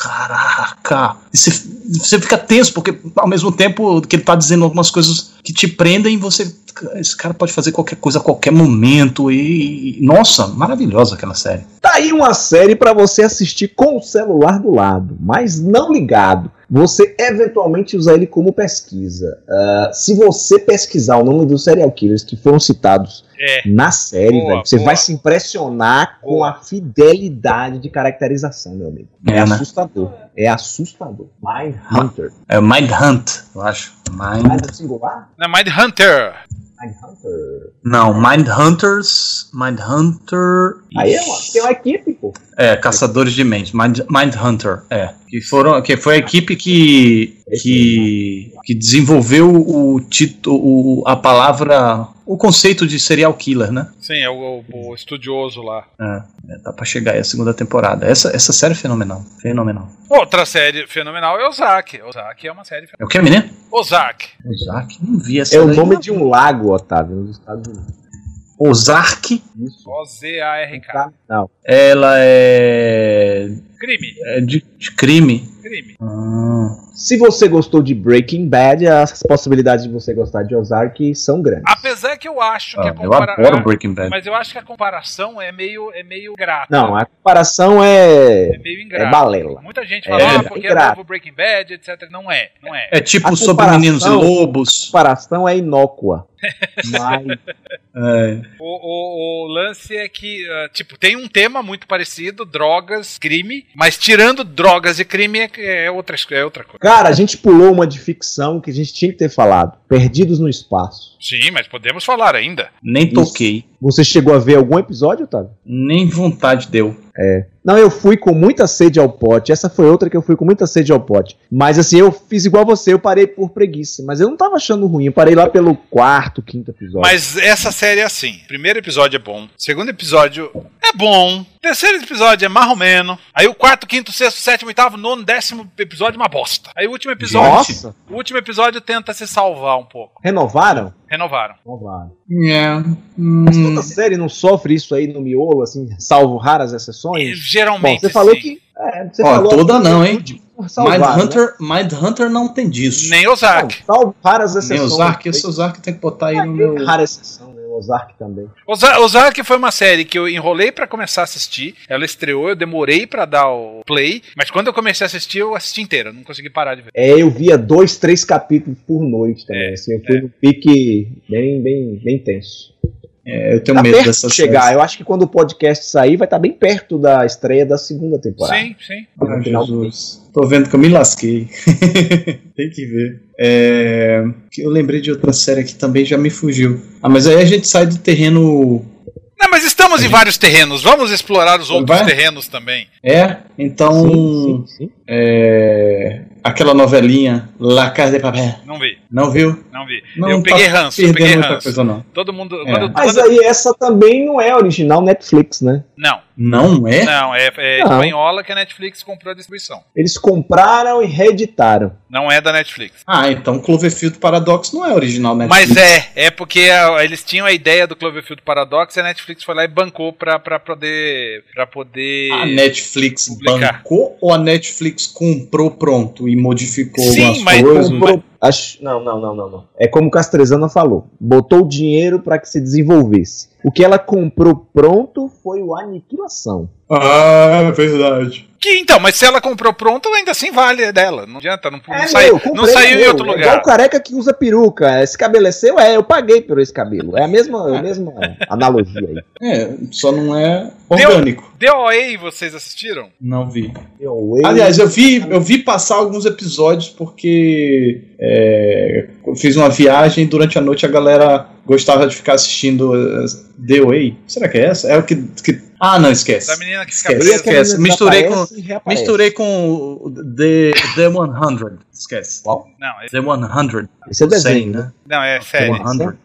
Caraca! E Você, você fica tenso, porque ao mesmo tempo que ele tá dizendo algumas coisas que te prendem, você. Esse cara pode fazer qualquer coisa a qualquer momento. E. Nossa, maravilhosa aquela série. Tá aí uma série pra você assistir com o celular do lado, mas não ligado. Você eventualmente usar ele como pesquisa. Ah, se você pesquisar o nome dos serial killers que foram citados É. na série, Boa, velho, você boa. vai se impressionar com Boa. a fidelidade de caracterização, meu amigo. É, É, né? assustador. É assustador. Mind Hunter. É Mind Hunt, eu acho. Mind. Mind singular? Não, Mindhunter. Mind Hunter. Não, Mind Hunters. Mind Hunter. Aí é uma, tem uma equipe, pô. É, Caçadores de Mentes. Mind, Mind Hunter, é. Que, foram, que foi a equipe que, que, que desenvolveu o título, a palavra, o conceito de serial killer, né? Sim, é o, o- o estudioso lá. É, é, dá pra chegar aí a segunda temporada. Essa, essa série é fenomenal. Fenomenal. Outra série fenomenal é Ozark. Ozark é uma série. É o que, menino? Ozark. Ozark? Não vi essa É o nome não. de um lago, Otávio, nos Estados Unidos. Ozark. Isso. O-Z-A-R-K. Não. Ela é, Crime. é de, de crime. Crime. Ah. Se você gostou de Breaking Bad, as possibilidades de você gostar de Ozark são grandes. Apesar que eu acho que Ah, a eu comparação. adoro Breaking Bad. Mas eu acho que a comparação é meio, é meio grata. Não, a comparação é, É meio ingrata. é balela. Muita gente É, fala, ah, é porque é ingrato. novo Breaking Bad, etc. Não é, não é. É tipo A sobre meninos e A lobos. comparação é inócua. Mas É. O, o- o lance é que, ah, tipo, tem um tema muito parecido, drogas, crime, mas tirando drogas e crime é, é, outra, é outra coisa. Cara, a gente pulou uma de ficção que a gente tinha que ter falado. Perdidos no Espaço. Sim, mas podemos falar ainda. Nem Isso. toquei. Você chegou a ver algum episódio, Otávio? Nem vontade deu. Não, eu fui com muita sede ao pote. Essa foi outra que eu fui com muita sede ao pote. Mas assim, eu fiz igual você, eu parei por preguiça. Mas eu não tava achando ruim. Eu parei lá pelo quarto, quinto episódio. Mas essa série é assim: primeiro episódio é bom, segundo episódio é bom, terceiro episódio é marromeno, aí o quarto, quinto, sexto, sétimo, oitavo, nono, décimo episódio é uma bosta. Aí o último episódio, Nossa! o último episódio tenta se salvar um pouco. Renovaram? Renovaram. Renovaram. É. Mas Hum, toda série não sofre isso aí no miolo, assim, salvo raras E, exceções? Bom, geralmente. você falou sim. que. é, você Ó, falou toda não, hein? por salvar, né? Mindhunter, Mindhunter não tem disso. Nem Ozark. Não, salvo raras Nem exceções. Ozark, esse Ozark tem que botar aí no meu. Rara exceção? Ozark também. Oza- Ozark foi uma série que eu enrolei pra começar a assistir. Ela estreou, eu demorei pra dar o play, mas quando eu comecei a assistir, eu assisti inteira, não consegui parar de ver. É, eu via dois, três capítulos por noite também. É, assim, eu fui num pique bem, bem, bem tenso. É, eu tenho Tá medo perto dessas de chegar. Eu acho que quando o podcast sair, vai estar bem perto da estreia da segunda temporada. Sim, sim. Jesus. Tô vendo que eu me lasquei. tem que ver. É, Eu lembrei de outra série que também já me fugiu. Ah, mas aí a gente sai do terreno. Não, mas estamos em vários terrenos, vamos explorar os outros Vai? terrenos também. É, então. Sim, sim, sim. é, Aquela novelinha La Casa de Papel. Não vi, Não viu? não vi. Não eu tá peguei ranço, eu peguei muita ranço. coisa, não. Todo mundo. É. Quando, Mas quando- aí essa também não é original Netflix, né? Não, Não é? não, é, é Não. espanhola que a Netflix comprou a distribuição. Eles compraram e reeditaram. Não é da Netflix. Ah, então Cloverfield Paradox não é original Netflix. Mas é, é porque a- eles tinham a ideia do Cloverfield Paradox e a Netflix foi lá e bancou pra, pra poder. para poder. A Netflix Publicar. bancou ou a Netflix comprou pronto e modificou Sim, mas coisas? Comprou- acho- não, não, não, não, não. É como o Castrezana falou. Botou o dinheiro para que se desenvolvesse. O que ela comprou pronto foi o Aniquilação. Ah, é verdade. Que então, mas se ela comprou pronto, ainda assim vale é dela. Não adianta, não, não, É meu, não saiu é em outro É igual lugar. o careca que usa peruca. Esse cabelo é seu? É, eu paguei por esse cabelo. É a mesma, a mesma analogia aí. É, só não é orgânico. DOA vocês assistiram? Não vi. Eu, eu- Aliás, eu vi, eu vi passar alguns episódios porque é, eu fiz uma viagem e durante a noite a galera gostava de ficar assistindo The Way. Será que é essa? É o que. que- Ah, não, esquece. Da menina que fica Esquece. Veio presa. esquece. menina Misturei reaparece. Misturei com o The, The 100. Esquece. Qual? Não, é, The 100. Esse é O desenho, 100, né? não, é The série. 100. né?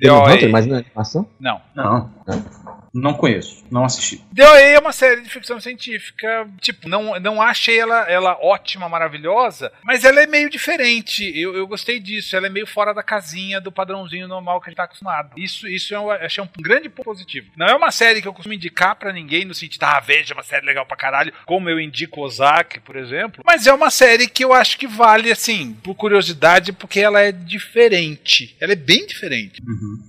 Tem um DOA. Hunter, mas não é animação? Não. Não. Não conheço. Não assisti. DOA é uma série de ficção científica. Tipo, não, não achei ela, ela ótima, maravilhosa, mas ela é meio diferente. Eu, eu gostei disso. Ela é meio fora da casinha do padrãozinho normal que a gente tá acostumado. Isso, isso eu achei um grande ponto positivo. Não é uma série que eu costumo indicar pra ninguém no sentido, ah, veja, é uma série legal pra caralho, como eu indico Ozark, por exemplo. Mas é uma série que eu acho que vale, assim, por curiosidade, porque ela é diferente. Ela é bem diferente.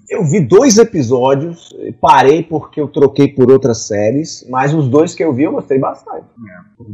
Eu vi dois episódios, parei porque eu troquei por outras séries, mas os dois que eu vi eu gostei bastante.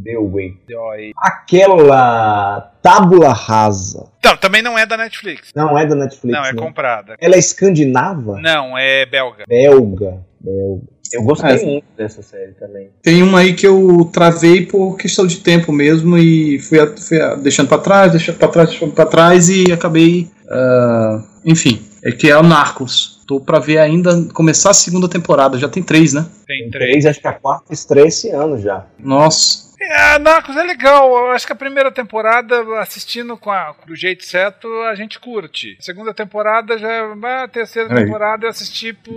The Way. Aquela Tábula Rasa. Então, também não é da Netflix. Não é da Netflix, Não, é né? comprada. Ela é escandinava? Não, é belga. Belga. Belga. Eu gostei É. muito dessa série também. Tem uma aí que eu travei por questão de tempo mesmo e fui, a- fui a- deixando pra trás, deixando pra trás, deixando pra trás e acabei. ah, enfim, é que é o Narcos. Tô pra ver ainda começar a segunda temporada, já tem três, né? Tem três. três, acho que a quarta estreia esse ano já. Nossa. É, Narcos é legal. Eu acho que a primeira temporada, assistindo com a- do jeito certo, a gente curte. A segunda temporada já. A terceira Peraí. temporada eu assisti por.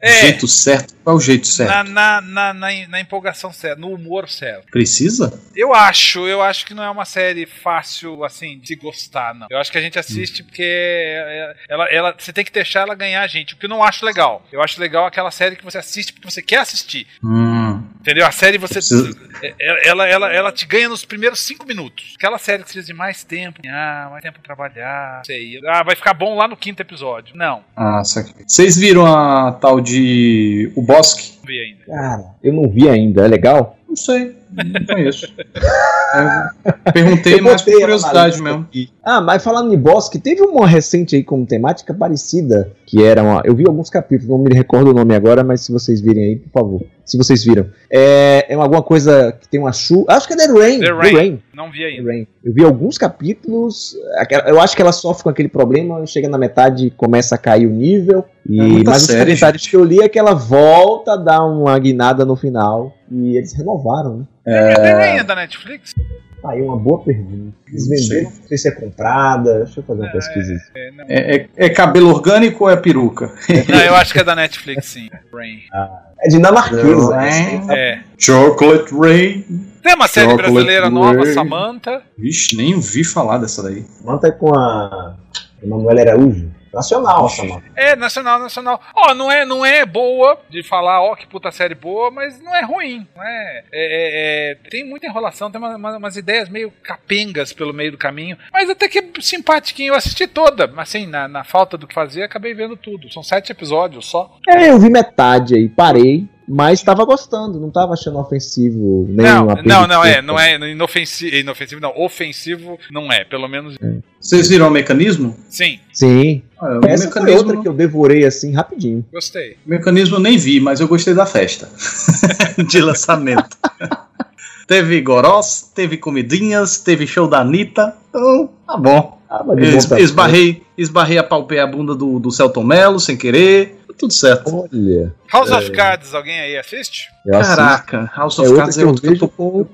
É. Jeito certo? Qual é o jeito certo? Na, na, na, na, na empolgação certa, no humor certo. Precisa? Eu acho, eu acho que não é uma série fácil, assim, de gostar, não. Eu acho que a gente assiste porque é- ela, ela, você tem que deixar ela ganhar a gente, o que eu não acho legal. Eu acho legal aquela série que você assiste porque você quer assistir. Hum. Entendeu? A série você. Precisa- é- Ela, ela, ela te ganha nos primeiros cinco minutos. Aquela série que precisa de mais tempo. Ah, mais tempo pra trabalhar. Não sei. Ah, vai ficar bom lá no quinto episódio. Não, Ah. Vocês viram a tal de O Bosque? não vi ainda. Cara, eu não vi ainda. É legal? Não sei, não conheço. Eu perguntei mais por curiosidade mesmo. aqui. Ah, mas falando em Bosque, teve uma recente aí com temática parecida, que era uma. Eu vi alguns capítulos, não me recordo o nome agora, mas se vocês virem aí, por favor. Se vocês viram. É, é alguma coisa que tem uma chuva. Acho que é The Rain. The Rain. Não vi The ainda. Rain. Eu vi alguns capítulos. Eu acho que ela sofre com aquele problema, chega na metade começa a cair o nível. E, É mas os série, comentários que eu li é que ela volta a dar uma guinada no final. E eles renovaram, né? The Rain é da Netflix? Tá aí uma boa pergunta. Eles venderam, não sei se é comprada. Deixa eu fazer uma pesquisa. aqui. É. É, é- é cabelo orgânico ou é peruca? Não, eu acho que é da Netflix, sim. Rain. É dinamarquesa. Rain. né? É. Chocolate Rain. Tem uma série Chocolate brasileira nova, Rain. Samantha. Vixe, nem ouvi falar dessa daí. Manta é com a. Emanuel Araújo. Nacional, essa mano. É, nacional, nacional. Ó, não é, não é boa de falar, ó, que puta série boa, mas não é ruim. Não é, é, é- é- tem muita enrolação, tem uma- uma- umas ideias meio capengas pelo meio do caminho, mas até que é simpatiquinho. Eu assisti toda, assim, na, na falta do que fazer, acabei vendo tudo. São sete episódios só. É, eu vi metade aí, parei, mas tava gostando, não tava achando ofensivo nem Não, não, não é, não é inofensivo, inofensivo, não, ofensivo não é, pelo menos. Vocês viram o mecanismo? Sim, Sim. Ah, o Essa foi mecanismo, outra que eu devorei assim rapidinho. gostei. o mecanismo eu nem vi, mas eu gostei da festa de lançamento. teve gorós, teve comidinhas, teve show da Anitta. Então, tá bom. Ah, Es- bom esbarrei, esbarrei a palpei a bunda do, do Celton Mello sem querer. Tudo certo. Olha, House of Cards, alguém aí assiste? Eu assisto. Caraca, House É of outra Cards é eu outro que eu vejo tô com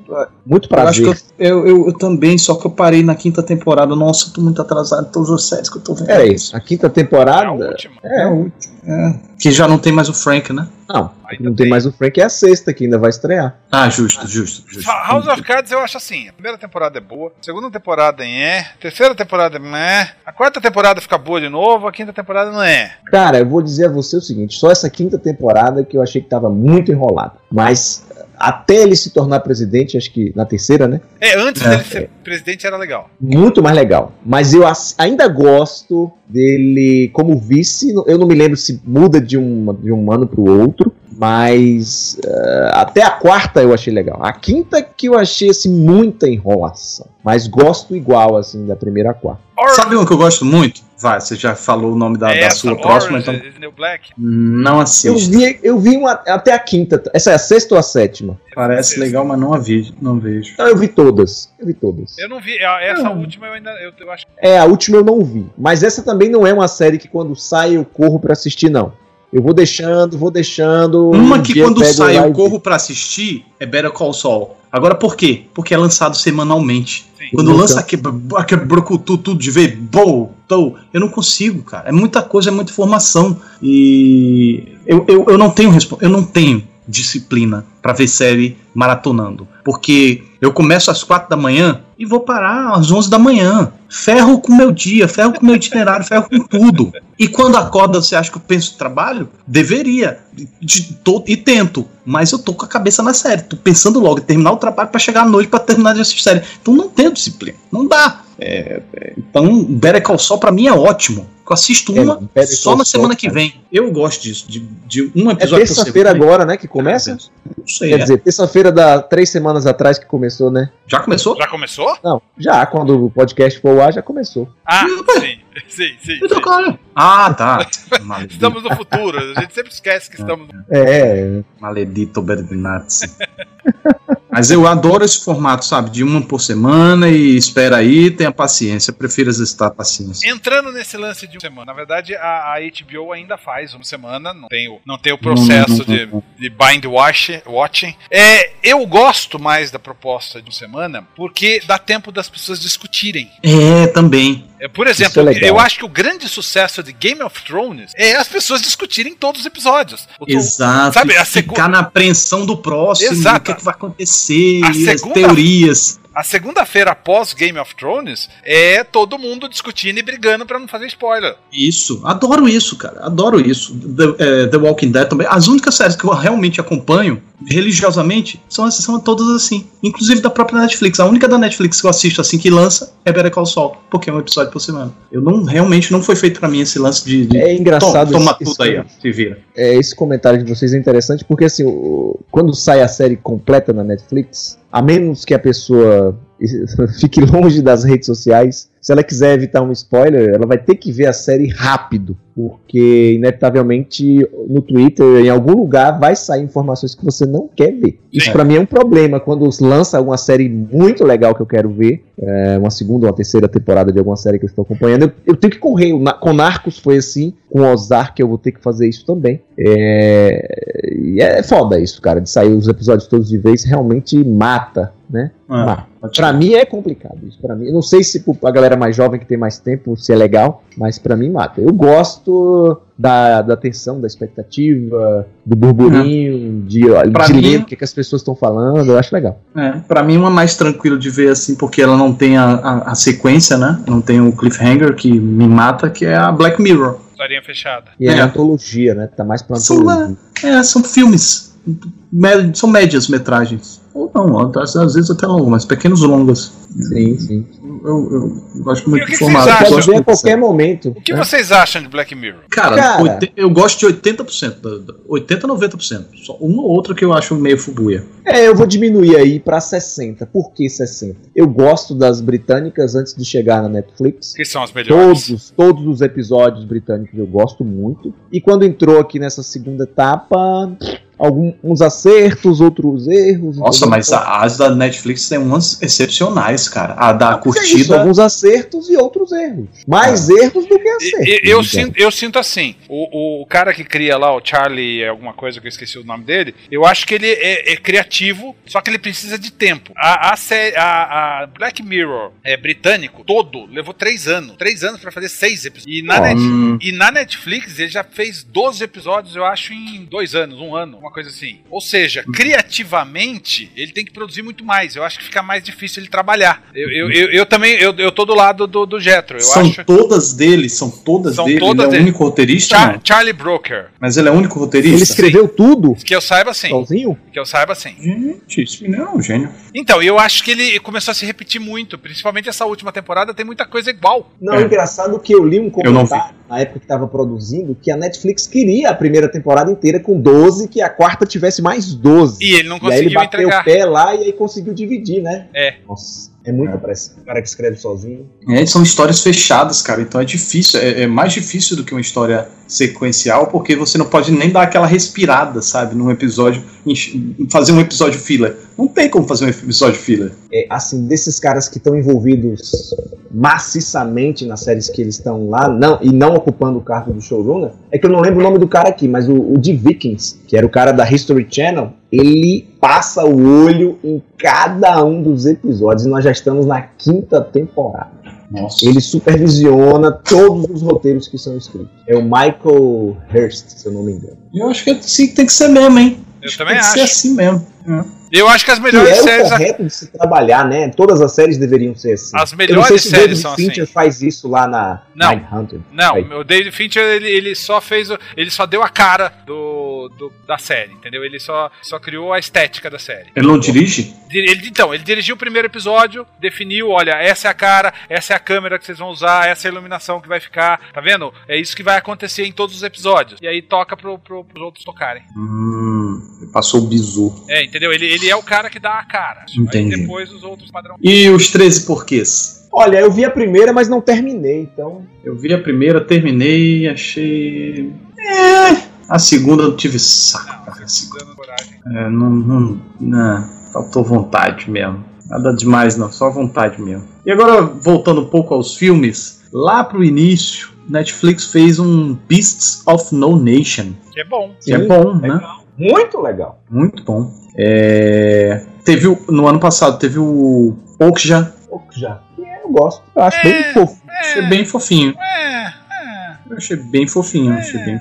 muito Eu acho prazer. que eu, eu, eu- eu também, só que eu parei na quinta temporada. Nossa, eu tô muito atrasado em todas as séries que eu tô vendo. Peraí, a quinta É a temporada. última. É a última. É. Que já não tem mais o Frank, né? Não, Ainda não tem bem. mais o Frank, é a sexta que ainda vai estrear. Ah, justo, justo, justo. House of Cards eu acho assim: a primeira temporada é boa, a segunda temporada é, a terceira temporada não é, a quarta temporada fica boa de novo, a quinta temporada não é. Cara, eu vou dizer a você o seguinte: só essa quinta temporada que eu achei que tava muito enrolada. Mas até ele se tornar presidente, acho que na terceira, né? É, antes É. dele ser presidente era legal. Muito mais legal. Mas eu ainda gosto dele como vice. Eu não me lembro se muda de um, de um ano pro outro. Mas eh, até a quarta eu achei legal. A quinta que eu achei assim, muita enrolação. Mas gosto igual assim da primeira à quarta. Sabe um que eu gosto muito? Vai, você já falou o nome da, da Essa, sua próxima, então is the New Black. não Eu assista. vi, eu vi uma, até a quinta. Essa é a sexta ou a sétima? Parece legal, mas não a vi, não vejo. Então eu vi todas. Eu vi todas. Eu não vi, a- essa Não. última eu ainda, eu, eu acho É, a última eu não vi. Mas essa também não é uma série que quando sai eu corro pra assistir, não. Eu vou deixando, vou deixando. Uma um que quando sai eu corro pra assistir é Better Call Saul. Agora por quê? Porque é lançado semanalmente. Sim. Quando Nunca. lança aquele, aquele brocutu tudo de ver, bom, tô, eu não consigo, cara. É muita coisa, é muita informação. E eu, eu, eu não tenho eu não tenho disciplina pra ver série maratonando. Porque eu começo às quatro da manhã e vou parar às 11 da manhã. Ferro com meu dia, ferro com meu itinerário, ferro com tudo. E quando acorda, você acha que eu penso trabalho? Deveria. De- tô- e tento. Mas eu tô com a cabeça na série. Tô pensando logo em terminar o trabalho pra chegar à noite pra terminar de assistir série. Então não tenho disciplina. Não dá. É, é, então, Better Call Saul pra mim é ótimo. Eu assisto É, uma só na semana que vem. Eu gosto disso. De, de um É episódio por terça-feira semana. agora, né? Que começa? Não sei. Quer é. dizer, terça-feira da três semanas atrás que começou, né? Já começou? Já começou? Não, já, quando o podcast for ao ar, já começou. Ah, sim, sim, sim. Então, sim. cara. Ah, tá. Maledito, Estamos no futuro, a gente sempre esquece que estamos. É, maledito Berdinazzi. Mas eu adoro esse formato, sabe? De uma por semana e espera aí, tenha paciência. Eu prefiro exercitar a paciência. Entrando nesse lance de uma semana, na verdade a, a HBO ainda faz uma semana, não tem o, não tem o processo de, de bind watch, watching. É, eu gosto mais da proposta de uma semana porque dá tempo das pessoas discutirem. É, também. É, por Isso exemplo, é legal. Eu acho que o grande sucesso de Game of Thrones é as pessoas discutirem todos os episódios. Exato. sabe, a ficar segu- na apreensão do próximo, Exato. o que, é que vai acontecer, A e as segunda- teorias. A segunda-feira após Game of Thrones é todo mundo discutindo e brigando pra não fazer spoiler. Isso, adoro isso, cara. Adoro isso. The, é, The Walking Dead também. As únicas séries que eu realmente acompanho religiosamente são, são todas assim. Inclusive da própria Netflix. A única da Netflix que eu assisto assim que lança é Better Call Saul, porque é um episódio por semana. Eu não realmente não foi feito pra mim esse lance de, de é engraçado. to- toma esse- tudo aí, ó. Se vira. é, esse comentário de vocês é interessante porque assim, o- quando sai a série completa na Netflix, a menos que a pessoa fique longe das redes sociais, se ela quiser evitar um spoiler, ela vai ter que ver a série rápido, porque inevitavelmente no Twitter, em algum lugar, vai sair informações que você não quer ver. Isso Sim. pra mim é um problema quando lança alguma série muito legal que eu quero ver, é, uma segunda ou uma terceira temporada de alguma série que eu estou acompanhando, eu, eu tenho que correr. Com Narcos foi assim, com Ozark eu vou ter que fazer isso também. É, e é foda isso, cara, de sair os episódios todos de vez, realmente mata, né? Ah, Pra mim é complicado isso. Para mim, eu não sei se pra galera mais jovem que tem mais tempo se é legal, mas pra mim mata. Eu gosto da, da tensão, da expectativa, do burburinho, de, Pra de mim- ler o que, que as pessoas estão falando, eu acho legal. É, pra mim uma mais tranquila de ver assim, porque ela não tem a, a, a sequência, né? Não tem o cliffhanger que me mata, que é a Black Mirror. Historinha fechada. E é, É. antologia, né? Tá mais pra São, antologia. é, são filmes. São médias metragens. Ou não, às, às vezes até longas, mas pequenos longas. Sim, sim. Eu, eu, eu gosto muito E o vocês acham? Gosto ver a qualquer momento. O que né? vocês acham de Black Mirror? Cara, Cara. eu gosto de 80%, da- da- 80 90%. Só uma ou outra que eu acho meio fubuia. É, eu vou diminuir aí pra 60. Por que 60? Eu gosto das britânicas antes de chegar na Netflix. Que são as melhores? Todos, todos os episódios britânicos eu gosto muito. E quando entrou aqui nessa segunda etapa, alguns acertos, outros erros. Nossa, mas a- as da Netflix tem umas excepcionais, cara. A da Mas é isso, curtida. alguns acertos e outros erros. Mais erros do que acertos. E- Eu, sinto, eu sinto assim, o, o cara que cria lá, o Charlie, alguma coisa que eu esqueci o nome dele, eu acho que ele é, é criativo, só que ele precisa de tempo. A, a, a- a Black Mirror é, britânico, todo, levou três anos. Três anos pra fazer seis episódios. E na. Net- Hum, e na Netflix ele já fez 12 episódios, eu acho, em dois anos, um ano, uma coisa assim. Ou seja, criativamente, ele tem que produzir muito mais. Eu acho que fica mais difícil ele trabalhar. Eu, eu, eu, eu também, eu, eu tô do lado do, do Jetro. Eu são acho. todas dele, são todas São dele. todas ele é o único roteirista, Char- não. Charlie Brooker. Mas ele é o único roteirista. Ele escreveu tudo Que eu saiba sim. sozinho? Que eu saiba sim. Gente, esse menino é um gênio. Então, eu acho que ele começou a se repetir muito. Principalmente essa última temporada tem muita coisa igual. Não, É. engraçado que eu li um não comentário na época que estava produzindo que a Netflix queria a primeira temporada inteira com 12, que a quarta tivesse mais 12. E ele não E aí ele conseguiu bateu entregar. o pé lá e aí conseguiu dividir, né? É. Nossa, é muito pressa. O cara que escreve sozinho. É, são histórias fechadas, cara. Então é difícil, é, é mais difícil do que uma história sequencial, porque você não pode nem dar aquela respirada, sabe, num episódio, fazer um episódio filler. Não tem como fazer um episódio filler. É, assim, desses caras que estão envolvidos maciçamente nas séries que eles estão lá, não, e não ocupando o cargo do showrunner, é que eu não lembro o nome do cara aqui, mas o, o de Vikings, que era o cara da History Channel, ele passa o olho em cada um dos episódios, e nós já estamos na quinta temporada. Nossa. Ele supervisiona todos os roteiros que são escritos. É o Michael Hurst, se eu não me engano. Eu acho que é assim que tem que ser mesmo, hein? Eu Acho que também tem que ser acho. assim mesmo. Eu acho que as Que melhores é o séries. correto de se trabalhar, né? Todas as séries deveriam ser assim. As Eu não sei melhores se o séries David são Fincher assim. faz isso lá na Não. Mindhunter. Não, Aí. o David Fincher ele, ele só fez. o- Ele só deu a cara do, do- da série, entendeu? Ele só, só criou a estética da série. Ele não dirige? Di- Ele, então, ele dirigiu o primeiro episódio, definiu, olha, essa é a cara, essa é a câmera que vocês vão usar, essa é a iluminação que vai ficar, tá vendo? É isso que vai acontecer em todos os episódios. E aí toca pro, pro, pros outros tocarem. Hum, passou o bizu. É, entendeu? Ele, ele é o cara que dá a cara. Entendi. Aí depois os outros padrão. E os 13 porquês? Olha, eu vi a primeira, mas não terminei, então. Eu vi a primeira, terminei, achei. É. A segunda eu tive saco. cara. É, não, não, não, faltou vontade mesmo. Nada demais, não, só vontade mesmo. E agora, voltando um pouco aos filmes, lá pro início, Netflix fez um Beasts of No Nation. Que é bom. Que é Sim, bom, né? Muito legal. Muito bom. É, Teve o- no ano passado, teve o Okja. Já. Eu gosto. Eu acho É. bem fofo. Achei bem fofinho. É, é. Eu achei bem fofinho. Achei bem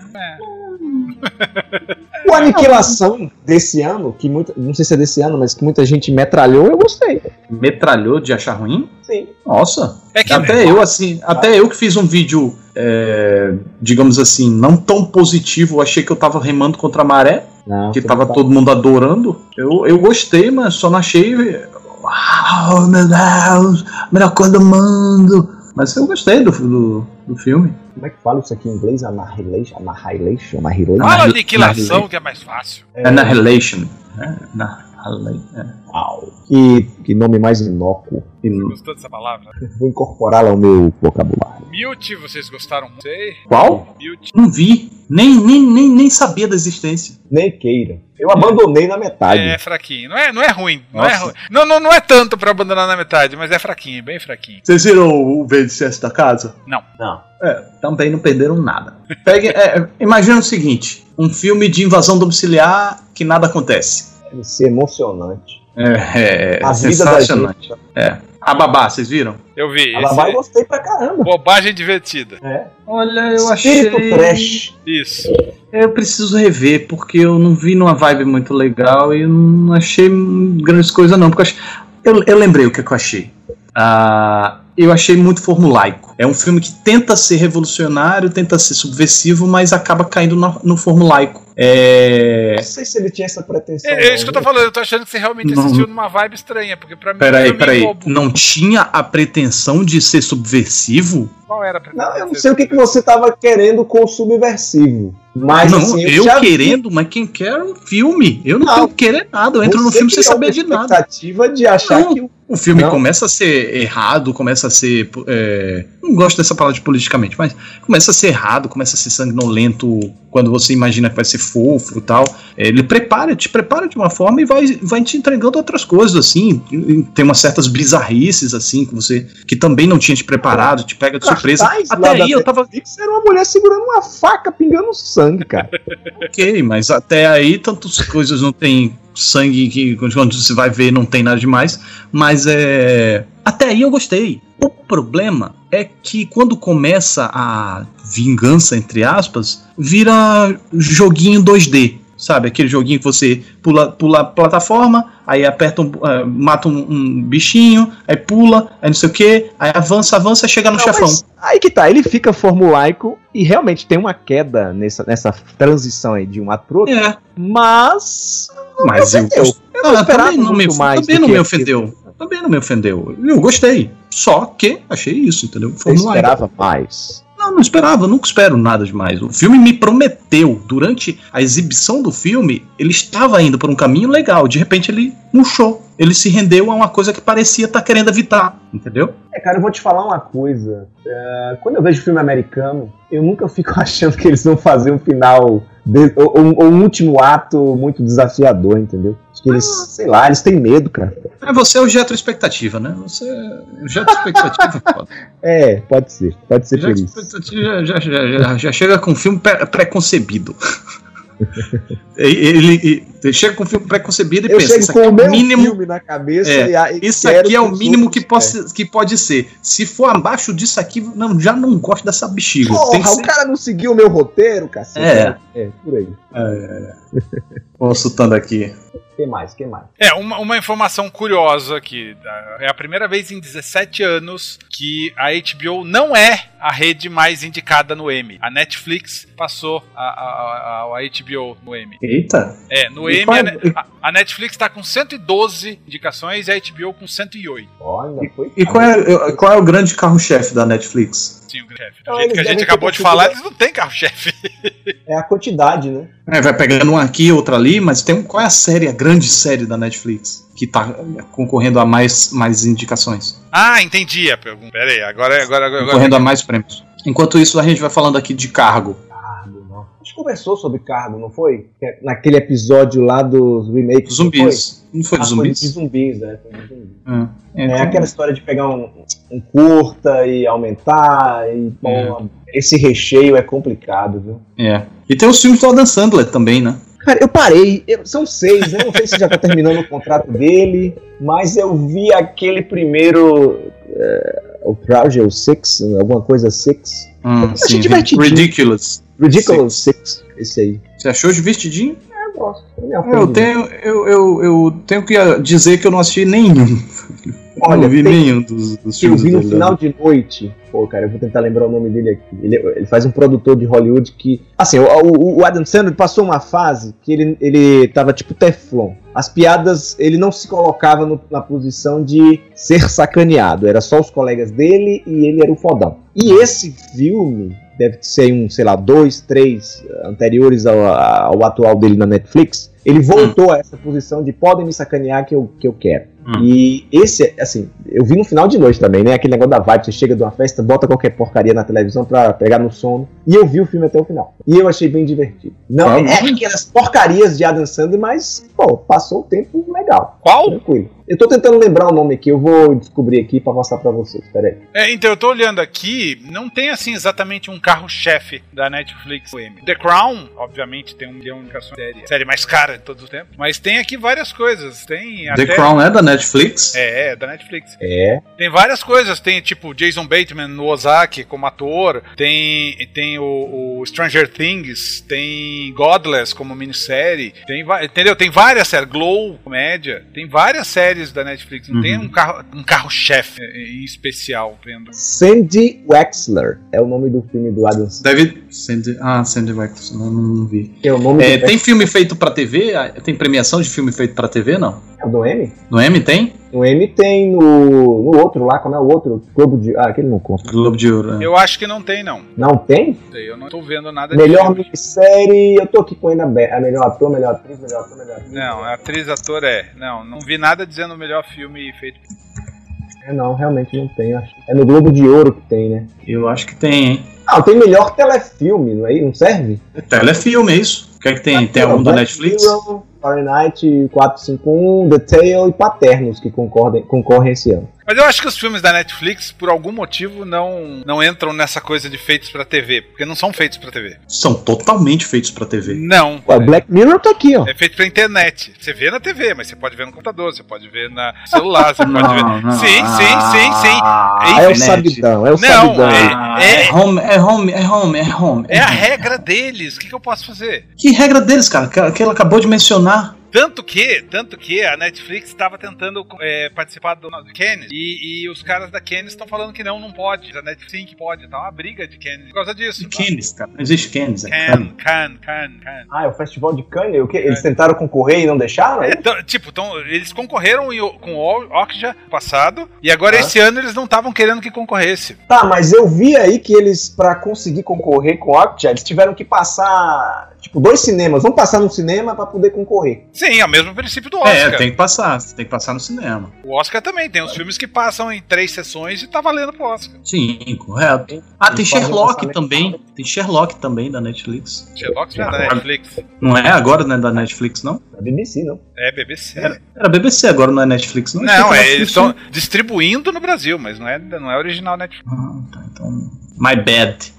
O Aniquilação desse ano, que muita, não sei se é desse ano, mas que muita gente metralhou, eu gostei. Metralhou de achar ruim? Sim. Nossa. É que Até eu, assim, até eu que fiz um vídeo, é, digamos assim, não tão positivo, achei que eu tava remando contra a maré, Não, que tava tá- todo mundo adorando. Eu, eu gostei, mas só não achei. Uau, meu Deus, melhor coisa do mundo. Mas eu gostei do, do, do filme. Como é que fala isso aqui em inglês? Annihilation? Annihilation? Annihilation? Fala aniquilação, que é mais fácil. É, Annihilation. né? Annihilation. É. Uau. Que, que nome mais inócuo. Gostou dessa palavra? Vou incorporá-la ao meu vocabulário. Mute, vocês gostaram? Não sei. Qual? Mute. Não vi. Nem, nem, nem, nem sabia da existência. Nem queira. Eu abandonei na metade. É fraquinho. Não é, não é ruim. Não é, ruim. Não, não, não é tanto pra abandonar na metade, mas é fraquinho, bem fraquinho. Vocês viram o VHS da casa? Não. Não. É, também não perderam nada. Pegue, é, imagina o seguinte: um filme de invasão domiciliar que nada acontece. Deve ser emocionante. É, é A vida da sensacionante. gente. É. A Babá, vocês viram? Eu vi. A Babá eu gostei pra caramba. Bobagem divertida. É. Olha, eu Espírito achei. trash. Isso. Eu preciso rever, porque eu não vi numa vibe muito legal e eu não achei grandes coisas, não. Porque eu, achei- eu, eu lembrei o que, que eu achei. Ah, eu achei muito formulaico. É um filme que tenta ser revolucionário, tenta ser subversivo, mas acaba caindo no, no formulaico. É. Não sei se ele tinha essa pretensão. É, é isso que eu tô não. falando, eu tô achando que você realmente Não. assistiu numa vibe estranha, porque pra mim Peraí, peraí. Não tinha a pretensão de ser subversivo? Qual era a Não, eu não sei o que, que você tava querendo com o subversivo. Mas não, assim, eu, vi- querendo, mas quem quer é um filme. Eu não, Não. tenho que querer nada. Eu entro no filme sem saber de nada. expectativa de achar Não. que o O filme Não. começa a ser errado, começa a ser. é, não gosto dessa palavra de politicamente, mas começa a ser errado, começa a ser sanguinolento quando você imagina que vai ser fofo e tal. É, Ele prepara, te prepara de uma forma e vai, vai te entregando outras coisas, assim. Tem umas certas bizarrices, assim, que você. que também não tinha te preparado, te pega de surpresa. Até aí eu tava. Era uma mulher segurando uma faca pingando sangue, cara. Ok, mas até aí tantas coisas não tem sangue que quando você vai ver não tem nada demais, mas é até aí eu gostei. O problema é que quando começa a vingança entre aspas, vira joguinho 2D. Sabe, aquele joguinho que você pula, pula a plataforma, aí aperta um, eh, mata um, um bichinho, aí pula, aí não sei o que, aí avança, avança, chega no Não, chefão. aí que tá, ele fica formulaico e realmente tem uma queda nessa, nessa transição aí de um ato pro outro, É, mas. mas eu. Eu não Ah, esperava também não me, mais também não me ofendeu. Também não me ofendeu. Eu gostei. Só que achei isso, entendeu? Eu Formulaico. esperava mais. Não, não esperava, nunca espero nada demais. O filme me prometeu, durante a exibição do filme, ele estava indo por um caminho legal. De repente ele murchou. Ele se rendeu a uma coisa que parecia estar querendo evitar, entendeu? É, cara, eu vou te falar uma coisa. É, quando eu vejo filme americano, eu nunca fico achando que eles vão fazer um final. de- ou, ou- um último ato muito desafiador, entendeu? Acho que eles, sei lá, eles têm medo, cara. É, você é o Jetro Expectativa, né? Você é o Jetro Expectativa. É, pode ser. Pode ser por isso. Expectativa já, já, já, já chega com um filme pré- preconcebido. ele, ele chega com um filme preconcebido e Eu pensa, chego isso com aqui é o o mínimo filme na cabeça É, e, a- e Isso quero aqui é o mínimo que, possa, que pode ser. Se for abaixo disso aqui, não, já não gosto dessa bexiga. Porra, Tem que o ser cara não seguiu o meu roteiro, cacete. É. É, por aí. consultando aqui. que mais? que mais? É, uma, uma informação curiosa aqui. É a primeira vez em 17 anos que a HBO não é a rede mais indicada no Emmy. A Netflix passou a, a, a, a HBO no Emmy. Eita. É, no A, é- a- Netflix tá com 112 indicações e a HBO com 108. Olha, foi. E qual é, qual é o grande carro-chefe da Netflix? Sim, o chefe. Não, Do jeito eles que a gente acabou de falar, eles não têm carro-chefe. É a quantidade, né? É, vai pegando um aqui, outro ali, mas tem um- qual é a série, a grande série da Netflix que tá concorrendo a mais, mais indicações? Ah, entendi a pergunta. Pera aí, agora, agora, agora, Concorrendo a mais prêmios. Enquanto isso, a gente vai falando aqui de cargo. Não. Gente conversou sobre cargo, não foi? É Naquele episódio lá dos remakes. não Zumbis. Não foi Foi? de Ah, foi de zumbis? zumbis, né? Foi de zumbis. É, É então- aquela história de pegar um, um curta e aumentar e pô, esse recheio é complicado, viu? É. E tem os filmes do Adam Sandler também, né? Cara, eu parei, eu- são seis, eu não sei se já tá terminando o contrato dele, mas eu vi aquele primeiro, é, o Project Six, alguma coisa Six, Hum, achei sim, divertidinho. Ridiculous. Ridiculous Six, esse aí. Você achou divertidinho? Eu gosto, eu me Eu tenho, eu, eu, eu tenho que dizer que eu não assisti nenhum. Olha, não vi tem- nenhum dos, dos que eu filmes vi no dele. final de noite. Pô, cara, eu vou tentar lembrar o nome dele aqui. Ele, ele faz um produtor de Hollywood que. Assim, o, o- o Adam Sandler passou uma fase que ele, ele tava tipo Teflon. As piadas, ele não se colocava no- na posição de ser sacaneado. Era só os colegas dele e ele era o fodão. E esse filme, deve ser um, sei lá, dois, três eh, anteriores ao, ao atual dele na Netflix. Ele voltou a essa posição de podem me sacanear que eu, que eu quero. Hum. E esse, assim, eu vi no final de noite também, né? Aquele negócio da vibe, você chega de uma festa, bota qualquer porcaria na televisão pra pegar no sono. E eu vi o filme até o final. E eu achei bem divertido. Não é aquelas porcarias de Adam Sandler, mas, pô, passou o tempo legal. Qual? Tranquilo. Eu tô tentando lembrar o nome aqui, eu vou descobrir aqui pra mostrar pra vocês. Pera aí. É, então, eu tô olhando aqui, não tem assim exatamente um carro-chefe da Netflix o M. The Crown, obviamente, tem um milhão de indicações série, série mais cara de todos os tempos. Mas tem aqui várias coisas. Tem The até. Crown é da Netflix? É, é, da Netflix. É. Tem várias coisas, tem tipo Jason Bateman no Ozark como ator, tem, tem o, o Stranger Things, tem Godless como minissérie, tem, entendeu? Tem várias séries, Glow, comédia, tem várias séries da Netflix, não tem Uhum. um carro um carro-chefe em especial, vendo. Sandy Wexler é o nome do filme do Adam. Deve. Sandy, ah, Sandy Wax, não, não vi. É o nome É, do tem filme feito pra TV? Ah, Tem premiação de filme feito pra TV, não? é do M? No M tem? O M tem no, no outro lá, como é o outro? Globo de. Ah, aquele não conta. Globo de Ouro. né? Eu acho que não tem, não. Não tem? Eu não tô vendo nada Melhor minissérie. Eu tô aqui com ainda a melhor ator, melhor atriz, melhor ator, melhor atriz. Não, atriz, ator é. Não, não vi nada dizendo o melhor filme feito. É, não, realmente não tem. acho. É no Globo de Ouro que tem, né? Eu acho que tem, hein? Ah, tem melhor telefilme, não é? Não serve? É telefilme, é isso? O que é que tem? Tem algum da Black Netflix? Fahrenheit 451, The Tale e Paternos que concordem, concorrem esse ano. Mas eu acho que os filmes da Netflix, por algum motivo, não, não entram nessa coisa de feitos pra TV, porque não são feitos pra TV. São totalmente feitos pra TV. Não. Ué, Black Mirror tá aqui, ó. É feito pra internet. Você vê na TV, mas você pode ver no computador, você pode ver na celular, você pode ver. Sim, sim, sim, sim. Ah, é o sabidão, é o Não, sabidão. é- Ah, é home, é home, é home, é home. É a regra deles. O que, que eu posso fazer? Que regra deles, cara? Que, que ela acabou de mencionar. Tanto que, tanto que a Netflix estava tentando é, participar do do Kennedy e, e os caras da Kennedy estão falando que não, não pode. A Netflix sim que pode. Tá uma briga de Kennedy por causa disso. Candice, cara. Não existe Candice. É Can, Can. can, can, can. Ah, é o Festival de Cannes? O quê? Eles tentaram concorrer e não deixaram? É, tão- tipo, tão, eles concorreram em- com o Okja passado e agora Ah. esse ano eles não estavam querendo que concorresse. Tá, mas eu vi aí que eles, pra conseguir concorrer com o Octa, eles tiveram que passar, tipo, dois cinemas. Vamos passar no cinema pra poder concorrer. Sim, é o mesmo princípio do Oscar. É, tem que passar. Tem que passar no cinema. O Oscar também tem os filmes que passam em três sessões e tá valendo pro Oscar. Sim, correto. Ah, tem Sherlock também. Tem Sherlock também da Netflix. Sherlock não é da Netflix. Não é agora, não é da Netflix, não? Da BBC, não. É BBC. Era, era BBC, agora não é Netflix, não? Não, é, era eles estão distribuindo no Brasil, mas não é, não é original Netflix. Ah, tá, então. My bad.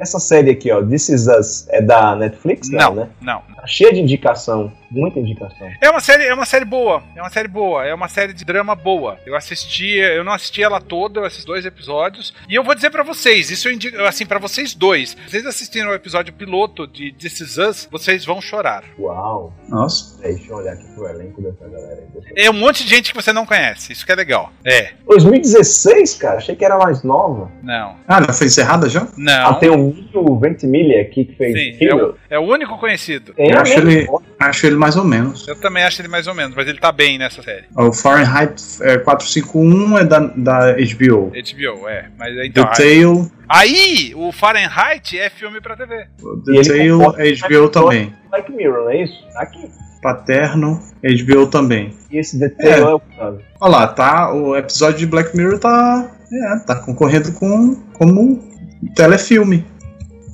Essa série aqui, ó, This Is Us, é da Netflix? Não, né? não. Tá cheia de indicação, muita indicação. É uma série, é uma série boa. É uma série boa. É uma série de drama boa. Eu assisti, eu não assisti ela toda, assisti dois episódios. E eu vou dizer pra vocês, isso eu indico, assim, pra vocês dois. Se vocês assistiram o episódio piloto de This Is Us, vocês vão chorar. Uau. Nossa. Deixa eu olhar aqui pro elenco dessa galera aí. É um monte de gente que você não conhece. Isso que é legal. É. 2016, cara? Achei que era mais nova. Não. Ah, já foi encerrada já? Não. Ah, tem o Mito Ventimiglia aqui que fez Sim, é o, é o único conhecido. Tem Eu acho ele-. Acho ele mais ou menos. Eu também acho ele mais ou menos, mas ele tá bem nessa série. O Fahrenheit é, 451 é da, da HBO. HBO, é. Mas The então. Tale, Aí, o Fahrenheit é filme pra TV. The E Tale é HBO também. Black Mirror, não é isso? Tá aqui. Paterno, HBO também. E esse The Tale é, o caso. Olha lá, tá? O episódio de Black Mirror tá. É, tá concorrendo com como um telefilme.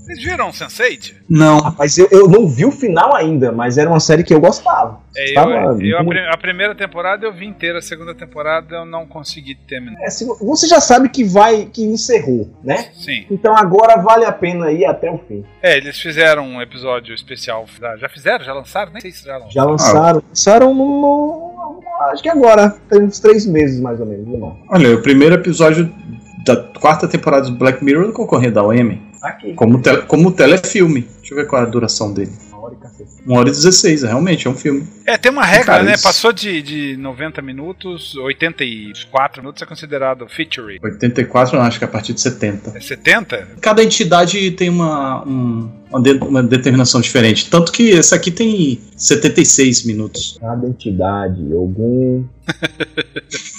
Vocês viram Sense8? Não. Rapaz, eu, eu não vi o final ainda, mas era uma série que eu gostava. É, Tava eu, eu- a, muito- pri- a primeira temporada eu vi inteira, a segunda temporada eu não consegui terminar. É, você já sabe que vai, que encerrou, né? Sim. Então agora vale a pena ir até o fim. É, eles fizeram um episódio especial. Já, fizeram? Já lançaram? Nem sei se já lançaram. Já lançaram. Lançaram no, no- Acho que agora. Tem uns três meses mais ou menos. Não. Olha, o primeiro episódio da quarta temporada do Black Mirror concorrendo ao Emmy. Aqui. Como, tele, como telefilme. Deixa eu ver qual é a duração dele. 1 hora e 16, é, realmente, é um filme. É, tem uma regra, Cara, né? isso- Passou de, de 90 minutos, 84 minutos é considerado feature. 84, eu acho que é a partir de 70. É 70? Cada entidade tem uma, um- uma, de- uma determinação diferente. Tanto que esse aqui tem 76 minutos. Cada entidade, algum.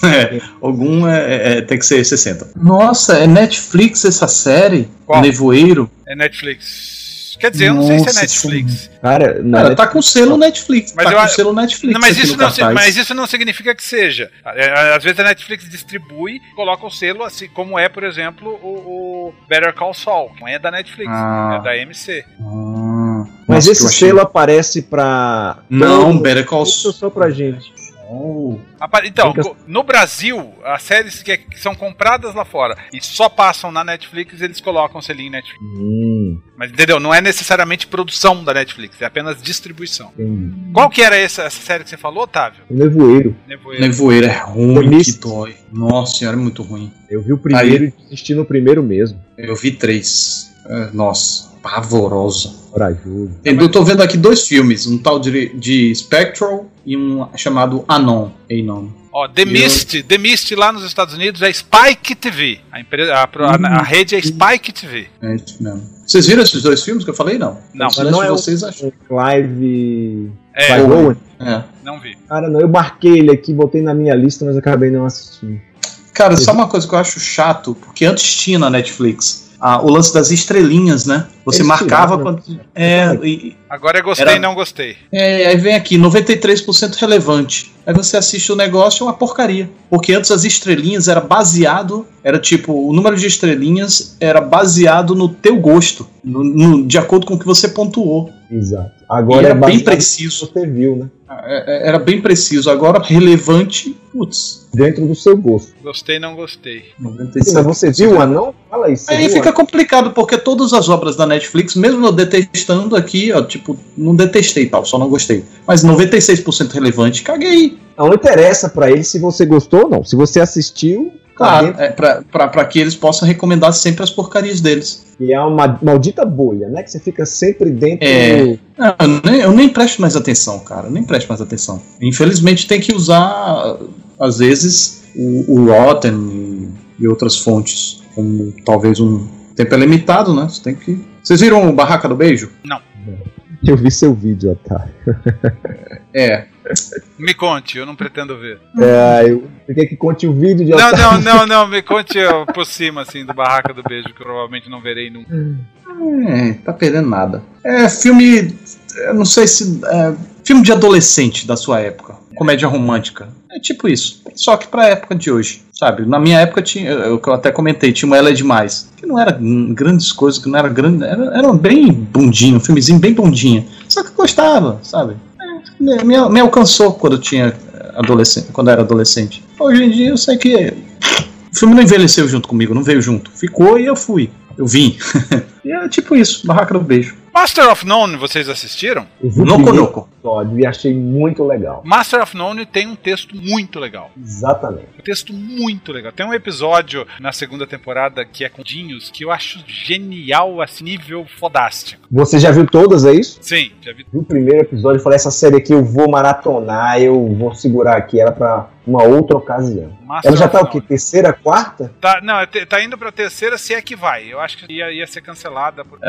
É, algum é, é- é- tem que ser 60. Nossa, é Netflix essa série? Qual? Nevoeiro? É Netflix. Quer dizer, eu não sei se é Netflix. Cara, não Ela tá com selo Netflix. Mas tá eu com acho- selo Netflix. Não, mas, isso no não, se- mas isso não significa que seja. É, Às vezes a Netflix distribui, coloca o selo, assim como é, por exemplo, o, o Better Call Saul. Não é da Netflix, Ah. é da MC. Ah, Mas nossa, esse que achei- selo aparece pra. Não, todo- Better Call Saul. só pra gente. Oh. Então, no Brasil, as séries que, que são compradas lá fora e só passam na Netflix, eles colocam o selinho Netflix. Hum, Mas entendeu? Não é necessariamente produção da Netflix, é apenas distribuição. entendi. Qual que era essa, essa série que você falou, Otávio? O Nevoeiro. Nevoeiro. Nevoeiro é ruim, que dói. Nossa senhora, é muito ruim. Eu vi o primeiro e desisti no primeiro mesmo. Eu vi três. É, nossa, pavorosa. Corajoso. Eu tô vendo aqui dois filmes, um tal de, de Spectral e um chamado Anon. Anon. Ó, The Eu- Mist, The Mist lá nos Estados Unidos é Spike TV. A, empresa, a, a- a rede é Spike TV. É isso mesmo. Vocês viram esses dois filmes que eu falei? Não. Não. Mas não é o- vocês acham. Clive. É, Clive Owen. É. não vi. Cara, não, eu marquei ele aqui, botei na minha lista, mas acabei não assistindo. Cara, sabe uma coisa que eu acho chato? Porque antes tinha na Netflix ah, o lance das estrelinhas, né? Você Eles marcava tiraram, quando. É, e- Agora é gostei Era- e não gostei. é, aí vem aqui, 93% relevante. Aí você assiste o negócio, é uma porcaria. Porque antes as estrelinhas era baseado. Era tipo, o número de estrelinhas era baseado no teu gosto. no- no- de acordo com o que você pontuou. Exato. E Agora era é bem preciso. você viu, né? É, é, Era bem preciso. Agora, relevante, putz. Dentro do seu gosto. Gostei e não gostei. 97%. Mas você viu o anão? Fala isso. Aí fica complicado, porque todas as obras da Netflix, mesmo eu detestando aqui, ó, tipo, não detestei e tal, só não gostei. Mas 96% relevante, caguei. Não interessa pra ele se você gostou ou não. Se você assistiu, Claro, é pra que eles possam recomendar sempre as porcarias deles. Que é uma maldita bolha, né? Que você fica sempre dentro É. do... Não, eu, nem, eu nem presto mais atenção, cara. Eu nem presto mais atenção. Infelizmente tem que usar, às vezes, o, o Rotten e, e outras fontes. Como talvez um tempo é limitado, né? Você tem que. Vocês viram o Barraca do Beijo? Eu vi seu vídeo, Otário. É. Me conte, eu não pretendo ver. É, eu você quer que conte o vídeo de Não, não, não, não, me conte por cima, assim, do Barraca do Beijo, que eu provavelmente não verei nunca. É, tá perdendo nada. É filme. Eu não sei se. é, filme de adolescente da sua época. Comédia romântica. É tipo isso. Só que pra época de hoje. Sabe? Na minha época tinha. Eu, eu até comentei, tinha uma Ela é Demais. Que não era hum, grandes coisas, que não era grande. Era, era bem bundinho, um filmezinho bem bundinha. Só que eu gostava, sabe? Me, me- alcançou quando tinha é, adolescente, quando era adolescente. Hoje em dia eu sei que. O filme não envelheceu junto comigo, não veio junto. Ficou e eu fui. Eu vim. E é tipo isso, Barraca do Beijo. Master of None, vocês assistiram? Eu Noco Noco. e achei muito legal. Master of None tem um texto muito legal. Exatamente. Um texto muito legal. Tem um episódio na segunda temporada que é com Dinhos que eu acho genial, assim, nível fodástico. Você já viu todas, é isso? Sim, já vi. Vi o primeiro episódio e falei, essa série aqui eu vou maratonar, eu vou segurar aqui ela pra uma outra ocasião. Master Ela já tá o quê? Terceira, quarta? Tá, não, te- tá indo pra terceira se é que vai. Eu acho que ia, ia ser cancelada por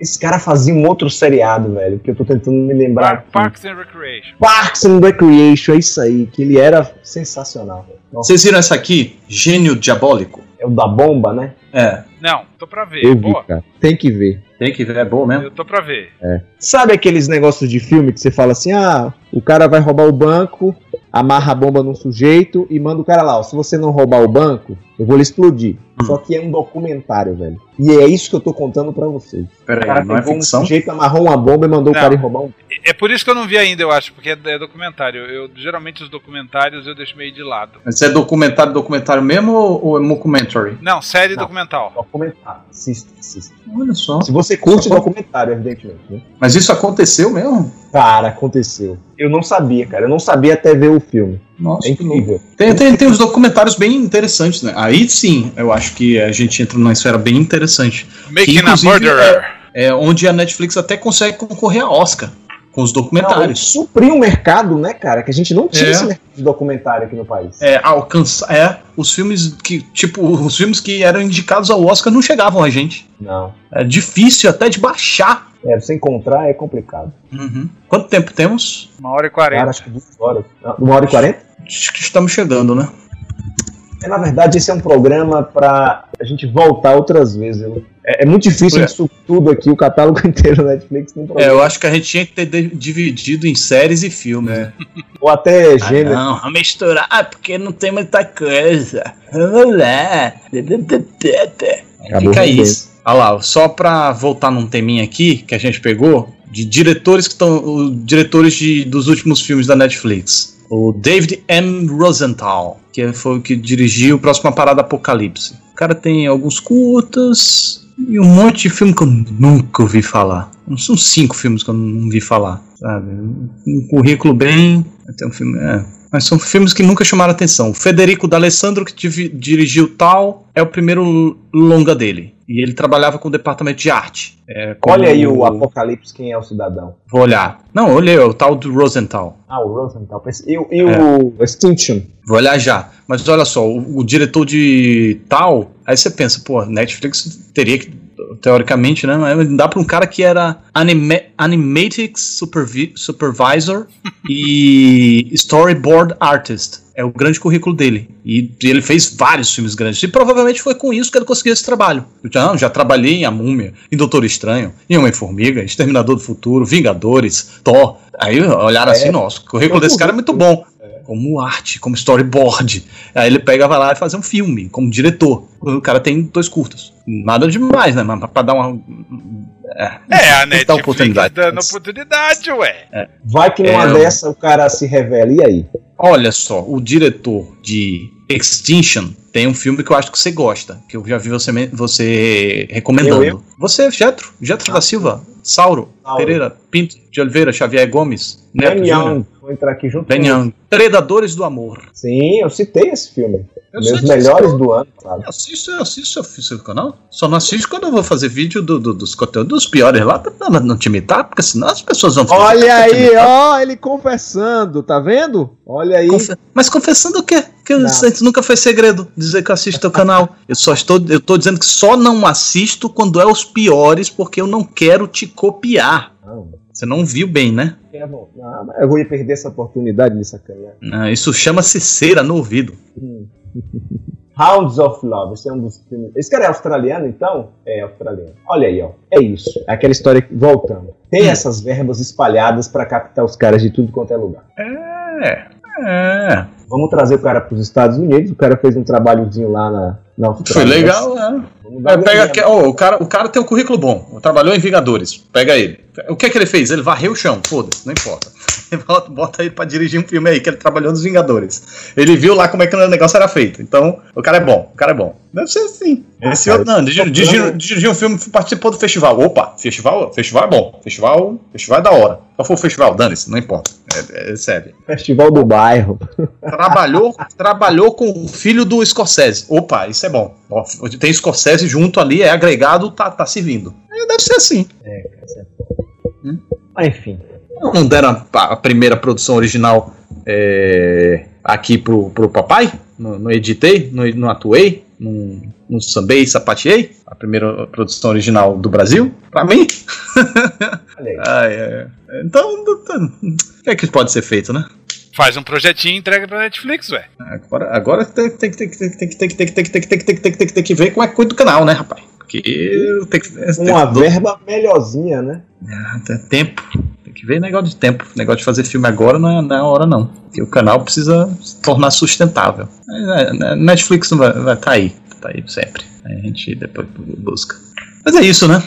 Esse cara fazia um outro seriado, velho, que eu tô tentando me lembrar. Par- aqui. Parks and Recreation. Parks and Recreation, é isso aí, que ele era sensacional. Vocês viram essa aqui? Gênio Diabólico? é o da bomba, né? É. Não, tô pra ver. Eu vi. Tem que ver. Tem que ver, é boa mesmo. eu tô pra ver. Sabe aqueles negócios de filme que você fala assim: ah, o cara vai roubar o banco, amarra a bomba num sujeito e manda o cara lá, ó, se você não roubar o banco, eu vou lhe explodir. Hum. Só que é um documentário, velho. E é isso que eu tô contando pra vocês. O Peraí, cara não é pegou um ficção? sujeito, amarrou uma bomba e mandou Não. o cara ir roubar um. É por isso que eu não vi ainda, eu acho, porque é, é documentário. Eu geralmente os documentários eu deixo meio de lado. Mas é documentário, documentário mesmo ou, ou é mockumentary? Não, série Não. documental. Documentário. Assista, assista. Olha só. Se você curte Só- documentário, evidentemente, né? Mas isso aconteceu mesmo? Cara, aconteceu. Eu não sabia, cara. Eu não sabia até ver o filme. Nossa, É que louco. incrível. Tem, tem, tem uns documentários bem interessantes, né? Aí sim, eu acho que a gente entra numa esfera bem interessante. Making a inclusive, Murderer. É onde a Netflix até consegue concorrer a Oscar com os Não, documentários. supriu um mercado, né, cara? Que a gente não tinha É. esse mercado de documentário aqui no país. É, alcançar. É, os filmes que, tipo, os filmes que eram indicados ao Oscar não chegavam a gente. Não. É difícil até de baixar. É, você encontrar é complicado. Uhum. Quanto tempo temos? Uma hora e quarenta. Cara, acho que duas horas. Não, Uma hora e quarenta? Acho que estamos chegando, né? É, na verdade, esse é um programa pra a gente voltar outras vezes. Eu- É, é muito difícil É. isso tudo aqui, o catálogo inteiro da Netflix tem É, eu acho que a gente tinha que ter de- dividido em séries e filmes. né? Ou até Ah, gênero. não, vamos misturar porque não tem muita coisa. Vamos lá. Acabou Fica isso. Olha lá, só pra voltar num teminha aqui que a gente pegou, de diretores que estão. Diretores de, dos últimos filmes da Netflix. O David M. Rosenthal, que foi o que dirigiu Próxima Parada Apocalipse. O cara tem alguns curtas e um monte de filme que eu nunca ouvi falar. São cinco filmes que eu não vi falar, sabe? Um currículo bem. Tem um filme. É, mas são filmes que nunca chamaram atenção. O Federico D'Alessandro, que dirigiu Tal, é o primeiro longa dele. E ele trabalhava com o departamento de arte. É, como- Olha aí o Apocalipse, quem é o cidadão. Vou olhar. Não, olhei, é o tal do Rosenthal. Ah, o Rosenthal. E, o- e o Extinction. Vou olhar já. Mas olha só, o, o diretor de Tal, aí você pensa, pô, Netflix teria que, teoricamente, né? Mas dá pra um cara que era anime, Animatics supervi- Supervisor e Storyboard Artist. É o grande currículo dele. E ele fez vários filmes grandes. E provavelmente foi com isso que ele conseguiu esse trabalho. Eu já, já trabalhei em A Múmia, em Doutor Estranho, em Homem-Formiga, Exterminador do Futuro, Vingadores, Thor. Aí olharam assim, nossa, o currículo desse cara é muito bom como arte, como storyboard. Aí ele pega, vai lá e faz um filme, como diretor. O cara tem dois curtas. Nada demais, né? Mas pra dar uma. É, É, a dar Netflix oportunidade. dando oportunidade, ué. Vai que numa É, dessa o cara se revela. E aí? Olha só, o diretor de Extinction tem um filme que eu acho que você gosta, que eu já vi você, você recomendando. Eu, eu? Você, Getro, Getro da Silva, Sauro, Sauro. Pereira, Pinto de Oliveira, Xavier Gomes, Neto Ben Young. Vou entrar aqui junto. Ben Young, Predadores do Amor. Sim, eu citei esse filme. Eu Meus melhores do ano, sabe? Eu assisto, eu assisto, eu assisto o canal. Só não assisto quando eu vou fazer vídeo do- do- dos conteúdos dos piores lá pra não, não te imitar, porque senão as pessoas vão ficar- Olha aí, ó, ele confessando, tá vendo? Olha aí. Confe- Mas confessando o quê? Que isso nunca foi segredo dizer que eu assisto teu canal. Eu só estou, eu tô dizendo que só não assisto quando é os piores, porque eu não quero te copiar. Não, Você não viu bem, né? é bom. Não, mas eu vou perder essa oportunidade de sacanear. Ah, Isso chama-se cera no ouvido. Hum. Hounds of Love, esse é um dos filmes. Esse cara é australiano, então? É australiano. Olha aí, ó. É isso. É aquela história que, voltando. Tem Hum. essas verbas espalhadas pra captar os caras de tudo quanto é lugar. É. É. Vamos trazer o cara pros Estados Unidos. O cara fez um trabalhozinho lá na, na Foi legal, né? É, pega aqui, ó, o, cara, o cara tem um currículo bom. Trabalhou em Vingadores. Pega ele. O que é que ele fez? Ele varreu o chão. Foda-se, não importa. Bota, bota ele pra dirigir um filme aí que ele trabalhou nos Vingadores. Ele viu lá como é que o negócio era feito. Então, o cara é bom. O cara é bom. Deve ser assim. Esse cara, outro, não, dirigir, falando- dirigir um filme participou do festival. Opa, festival, festival é bom. Festival, festival é da hora. Qual foi o festival? Dane-se, não importa. É, é sério. Festival do bairro. Trabalhou, trabalhou com o filho do Scorsese. Opa, isso é bom. Ó, Tem Scorsese junto ali, é agregado, tá, tá servindo. É, Deve ser assim. Mas, enfim. Não deram a, a primeira produção original é, aqui pro, pro papai? Não, não editei, não, não atuei, não, não sambei, sapateei? A primeira produção original do Brasil? Pra mim? Olha aí. Ah, é. Então, o que é que pode ser feito, né? Faz um projetinho e entrega pra Netflix, ué. Agora, agora tem, tem, tem, tem, tem, tem, tem, tem, tem, tem, tem, tem, tem, tem, tem que ver como é que cuida do canal, né, rapaz? Porque tem que ver. Uma verba melhorzinha, né? Tem tempo. Tem que ver negócio de tempo. Negócio de fazer filme agora não é, não é a hora, não. Porque o canal precisa se tornar sustentável. É, Netflix vai estar vai tá aí. Tá aí sempre. Aí a gente depois busca. Mas é isso, né?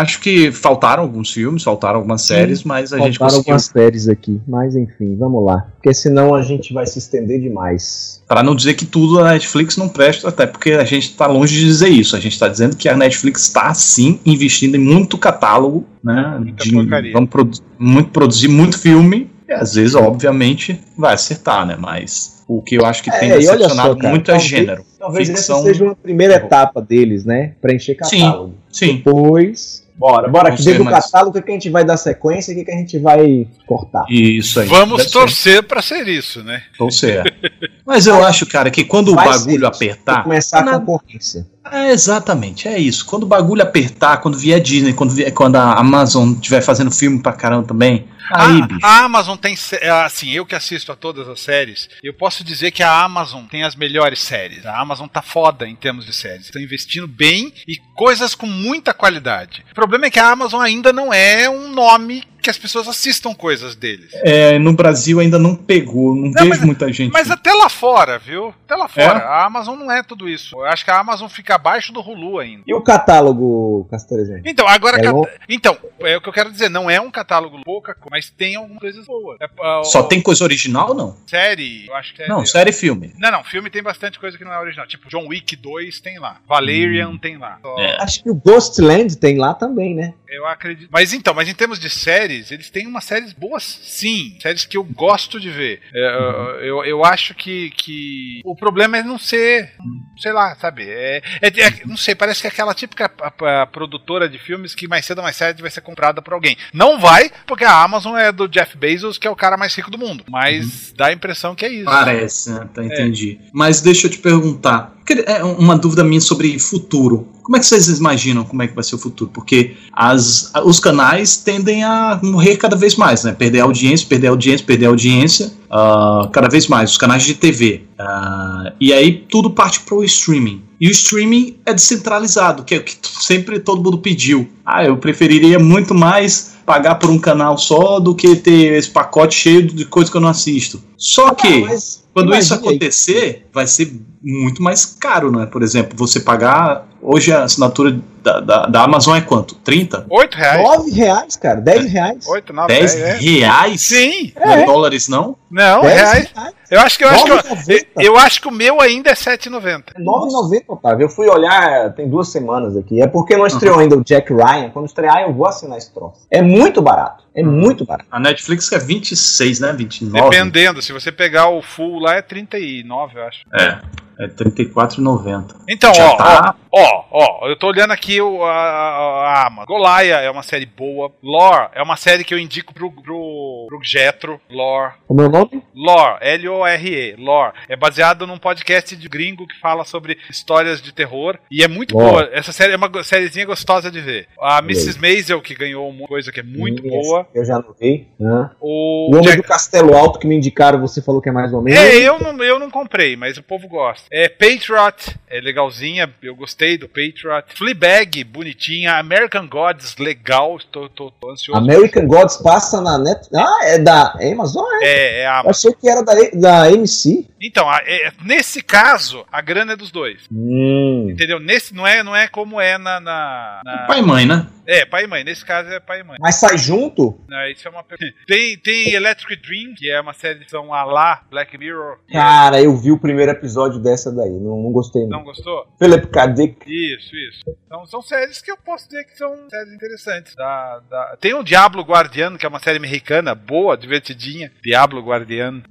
Acho que faltaram alguns filmes, faltaram algumas séries, mas a gente Faltaram conseguiu. algumas séries aqui. Mas, enfim, vamos lá. Porque senão a gente vai se estender demais. Para não dizer que tudo da Netflix não presta, até porque a gente está longe de dizer isso. A gente está dizendo que a Netflix está sim investindo em muito catálogo, né? Muita de- porcaria. vamos produ- muito, produzir muito filme. E às vezes, obviamente, vai acertar, né? Mas o que eu acho que tem É, olha decepcionado só, cara, muito é gênero. Talvez Ficção- essa seja uma primeira etapa deles, né? Pra encher Sim. catálogo. Sim, Depois. Bora, bora. Que dentro do mas- catálogo, o que que a gente vai dar sequência e o que que a gente vai cortar. isso aí. Vamos Deve torcer pra ser isso, né? Torcer. Mas eu acho, cara, que quando o Vai bagulho isso. Vai apertar. começar a na- concorrência. É, exatamente, é isso. Quando o bagulho apertar, quando vier Disney, quando, vier, quando a Amazon estiver fazendo filme pra caramba também, aí, a, a Amazon tem. é, Assim, eu que assisto a todas as séries, eu posso dizer que a Amazon tem as melhores séries. A Amazon tá foda em termos de séries. Estão investindo bem e coisas com muita qualidade. O problema é que a Amazon ainda não é um nome que as pessoas assistam coisas deles. É, no Brasil ainda não pegou, não, vejo mas- muita gente. Mas até lá fora, viu? Até lá fora. A Amazon não é tudo isso. Eu acho que a Amazon fica abaixo do Hulu ainda. E o catálogo, Castorzinho? Então, agora. É cat-? Então, é o que eu quero dizer, não é um catálogo pouca, coisa, mas tem algumas coisas boas. É, ah, Só o- tem coisa original, não? série, eu acho que é. Não, série e filme. Não, não, filme tem bastante coisa que não é original. Tipo, John Wick 2 tem lá. Valerian tem lá. Só- É. Acho que o Ghostland tem lá também, né? Eu acredito. Mas então, mas em termos de séries, eles têm umas séries boas, sim. Séries que eu gosto de ver. É, eu, eu acho que, que o problema é não ser. Sei lá, sabe? É, é- é- não sei, parece que é aquela típica a- a produtora de filmes que mais cedo ou mais tarde vai ser comprada por alguém. Não vai, porque a Amazon é do Jeff Bezos, que é o cara mais rico do mundo. Mas dá a impressão que é isso. Parece, né? Tá, entendi. Mas deixa eu te perguntar. É uma dúvida minha sobre futuro. Como é que vocês imaginam como é que vai ser o futuro? Porque as, os canais tendem a morrer cada vez mais, né? Perder audiência, perder audiência, perder audiência, ah, cada vez mais. Os canais de TV. Ah, e aí tudo parte para o streaming. E o streaming é descentralizado, que é o que sempre todo mundo pediu. Ah, eu preferiria muito mais pagar por um canal só do que ter esse pacote cheio de coisa que eu não assisto. Só que Ah, quando isso imagina aí. acontecer, vai ser muito mais caro, né? Por exemplo, você pagar. Hoje a assinatura da, da, da Amazon é quanto? 30? 8 reais. 9 reais, cara. 10 reais. 8, 9, 10 10, é. reais? Sim! Não é dólares, não? Não, 10 reais. Eu acho que eu acho que eu, 9,90. eu acho que o meu ainda é 7,90. É 9,90, Otávio. Eu fui olhar tem duas semanas aqui. É porque não estreou ainda o Jack Ryan. Quando estrear, eu vou assinar esse troço. É muito barato. É muito barato. A Netflix é 26, né? 29. Dependendo, se você pegar o full lá é 39, eu acho. É. É 34,90. Então, Já ó, tá. ó, ó, ó, eu tô olhando aqui o, a, a, a. Golaia é uma série boa. Lore é uma série que eu indico pro, pro, pro Getro. Lore. O meu nome? Lore, L-O-R-E, Lore. É baseado num podcast de gringo que fala sobre histórias de terror. E é muito Lore. boa. Essa série é uma sériezinha gostosa de ver. A Mrs. Maisel, que ganhou uma coisa que é muito Sim, boa. Eu já anotei. Hã? O, O Homem Jack- do Castelo Alto que me indicaram, você falou que é mais ou menos. É, eu não, eu não comprei, mas o povo gosta. É Patriot, é legalzinha, eu gostei do Patriot. Fleabag, bonitinha. American Gods, legal, tô, tô, tô ansioso. American Gods passa na net. Ah, é da Amazon? É. É, é a Eu achei que era da, da MC. Então, a- é- nesse caso, a grana é dos dois. Hum. Entendeu? Nesse, não, é, não é como é na, na- na- Pai e mãe, né? É, pai e mãe. Nesse caso é pai e mãe. Mas sai junto? Né, isso é uma tem, tem Electric Dream, que é uma série de são a lá Black Mirror. Cara, eu vi o primeiro episódio dessa daí. Não, não gostei Não não. gostou? Philip K. Dick. Isso, isso. Então são séries que eu posso dizer que são séries interessantes. Da, da- Tem o Diablo Guardiano, que é uma série mexicana, boa, divertidinha. Diablo Guardiano.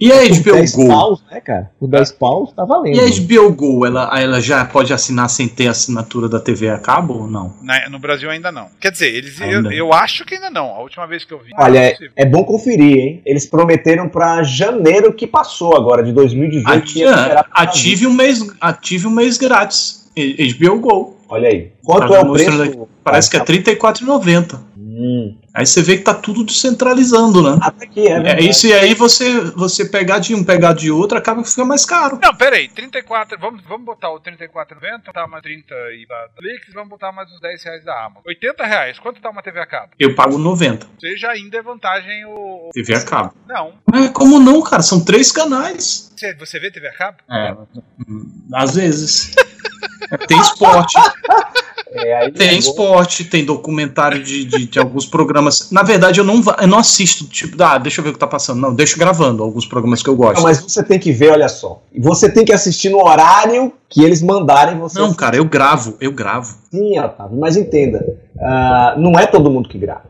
E a HBO 10 Go? paus, né, cara? Por 10 paus tá valendo. E a HBO Go, ela, ela já pode assinar sem ter assinatura da TV a cabo ou não? Na- no Brasil ainda não. Quer dizer, eles, eu, Ainda. eu acho que ainda não. A última vez que eu vi. Olha, é, é bom conferir, hein? Eles prometeram pra janeiro que passou agora, de 2018. que ia Ati- liberar pra ative, um mês, ative um mês grátis. E- HBO Go. Olha aí. Quanto Tá é o preço? Parece que é R$ 34,90. Hum. Aí você vê que tá tudo descentralizando, né? Até que é, É isso, e aí você, você pegar de um, pegar de outro, acaba que fica mais caro. Não, peraí, 34. Vamos, vamos botar o 34,90, botar mais 30 e da Netflix, vamos botar mais uns 10 reais da Amazon. 80 reais, quanto tá uma TV a cabo? Eu pago 90. Seja ainda é vantagem o. TV a cabo. Não. É, como não, cara? São três canais. Você, você vê TV a cabo? É, às vezes. Tem esporte, É, tem é bom. esporte, tem documentário de, de, de alguns programas. Na verdade, eu não, eu não assisto, tipo, ah, deixa eu ver o que tá passando. Não, deixo gravando alguns programas que eu gosto. Não, mas você tem que ver, olha só. Você tem que assistir no horário que eles mandarem você. Não, cara, eu gravo, eu gravo. Sim, Otávio, mas entenda. ah, não é todo mundo que grava.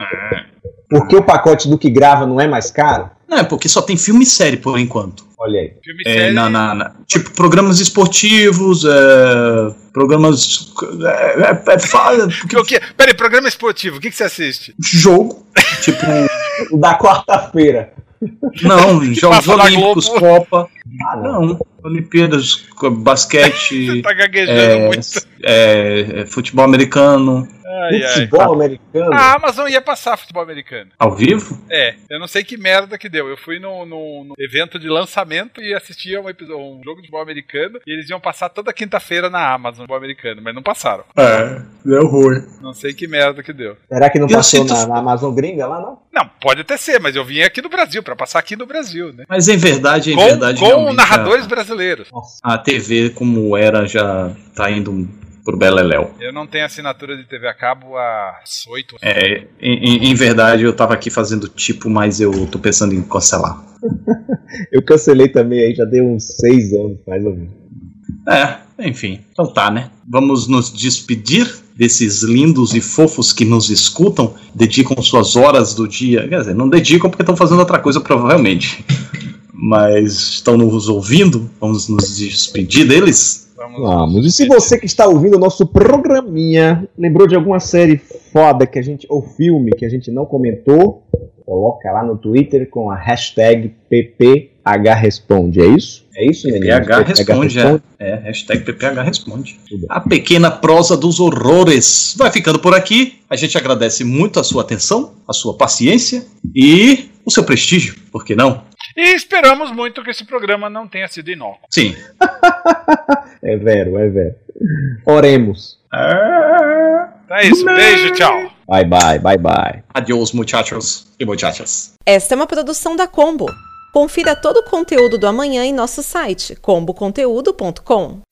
É. Porque o pacote do que grava não é mais caro? Não, é porque só tem filme e série por enquanto. Olha aí. Filme É, série. na, na- na- tipo, programas esportivos, é, programas. É, é, é, fa- Que, o quê? Peraí, programa esportivo, o que, que você assiste? jogo. Tipo, O da quarta-feira. não, Jogos Olímpicos. Copa. Ah, não. Não. Olimpíadas, basquete, Tá gaguejando é, muito. é, é, futebol americano. Ai, ai. Futebol americano. A Amazon ia passar futebol americano. Ao vivo? É, eu não sei que merda que deu. Eu fui no, no- no evento de lançamento e assistia um, episo- um jogo de futebol americano e eles iam passar toda quinta-feira na Amazon futebol americano, mas não passaram. É, deu ruim. Não sei que merda que deu. Será que não Eu passou sinto- na, na Amazon gringa lá, não? Não, pode até ser, mas eu vim aqui no Brasil, pra passar aqui no Brasil, né? Mas em verdade, em Com, verdade, com realmente, narradores brasileiros. Nossa. A, TV como era já tá indo pro Beleléu. Eu não tenho assinatura de TV a cabo há oito anos. É, em, em- em verdade, eu tava aqui fazendo tipo, mas eu tô pensando em cancelar. Eu cancelei também aí, já deu uns seis anos, mais ou menos. É, enfim. Então tá, né? Vamos nos despedir desses lindos e fofos que nos escutam, dedicam suas horas do dia. Quer dizer, não dedicam porque estão fazendo outra coisa, provavelmente. Mas estão nos ouvindo. Vamos nos despedir deles. Vamos, Vamos. E se você que está ouvindo o nosso programinha lembrou de alguma série foda que a gente, ou filme que a gente não comentou, coloca lá no Twitter com a hashtag PPHResponde. É isso? É isso, menino? PPH responde, é. É, hashtag PPH responde. A pequena prosa dos horrores vai ficando por aqui. A gente agradece muito a sua atenção, a sua paciência e o seu prestígio, por que não? E esperamos muito que esse programa não tenha sido inócuo. Sim. É vero, é vero. Oremos. Então é isso. Beijo, tchau. Bye, bye, bye, bye. Adiós, muchachos e muchachas. Esta é uma produção da Combo. Confira todo o conteúdo do amanhã em nosso site comboconteúdo.com.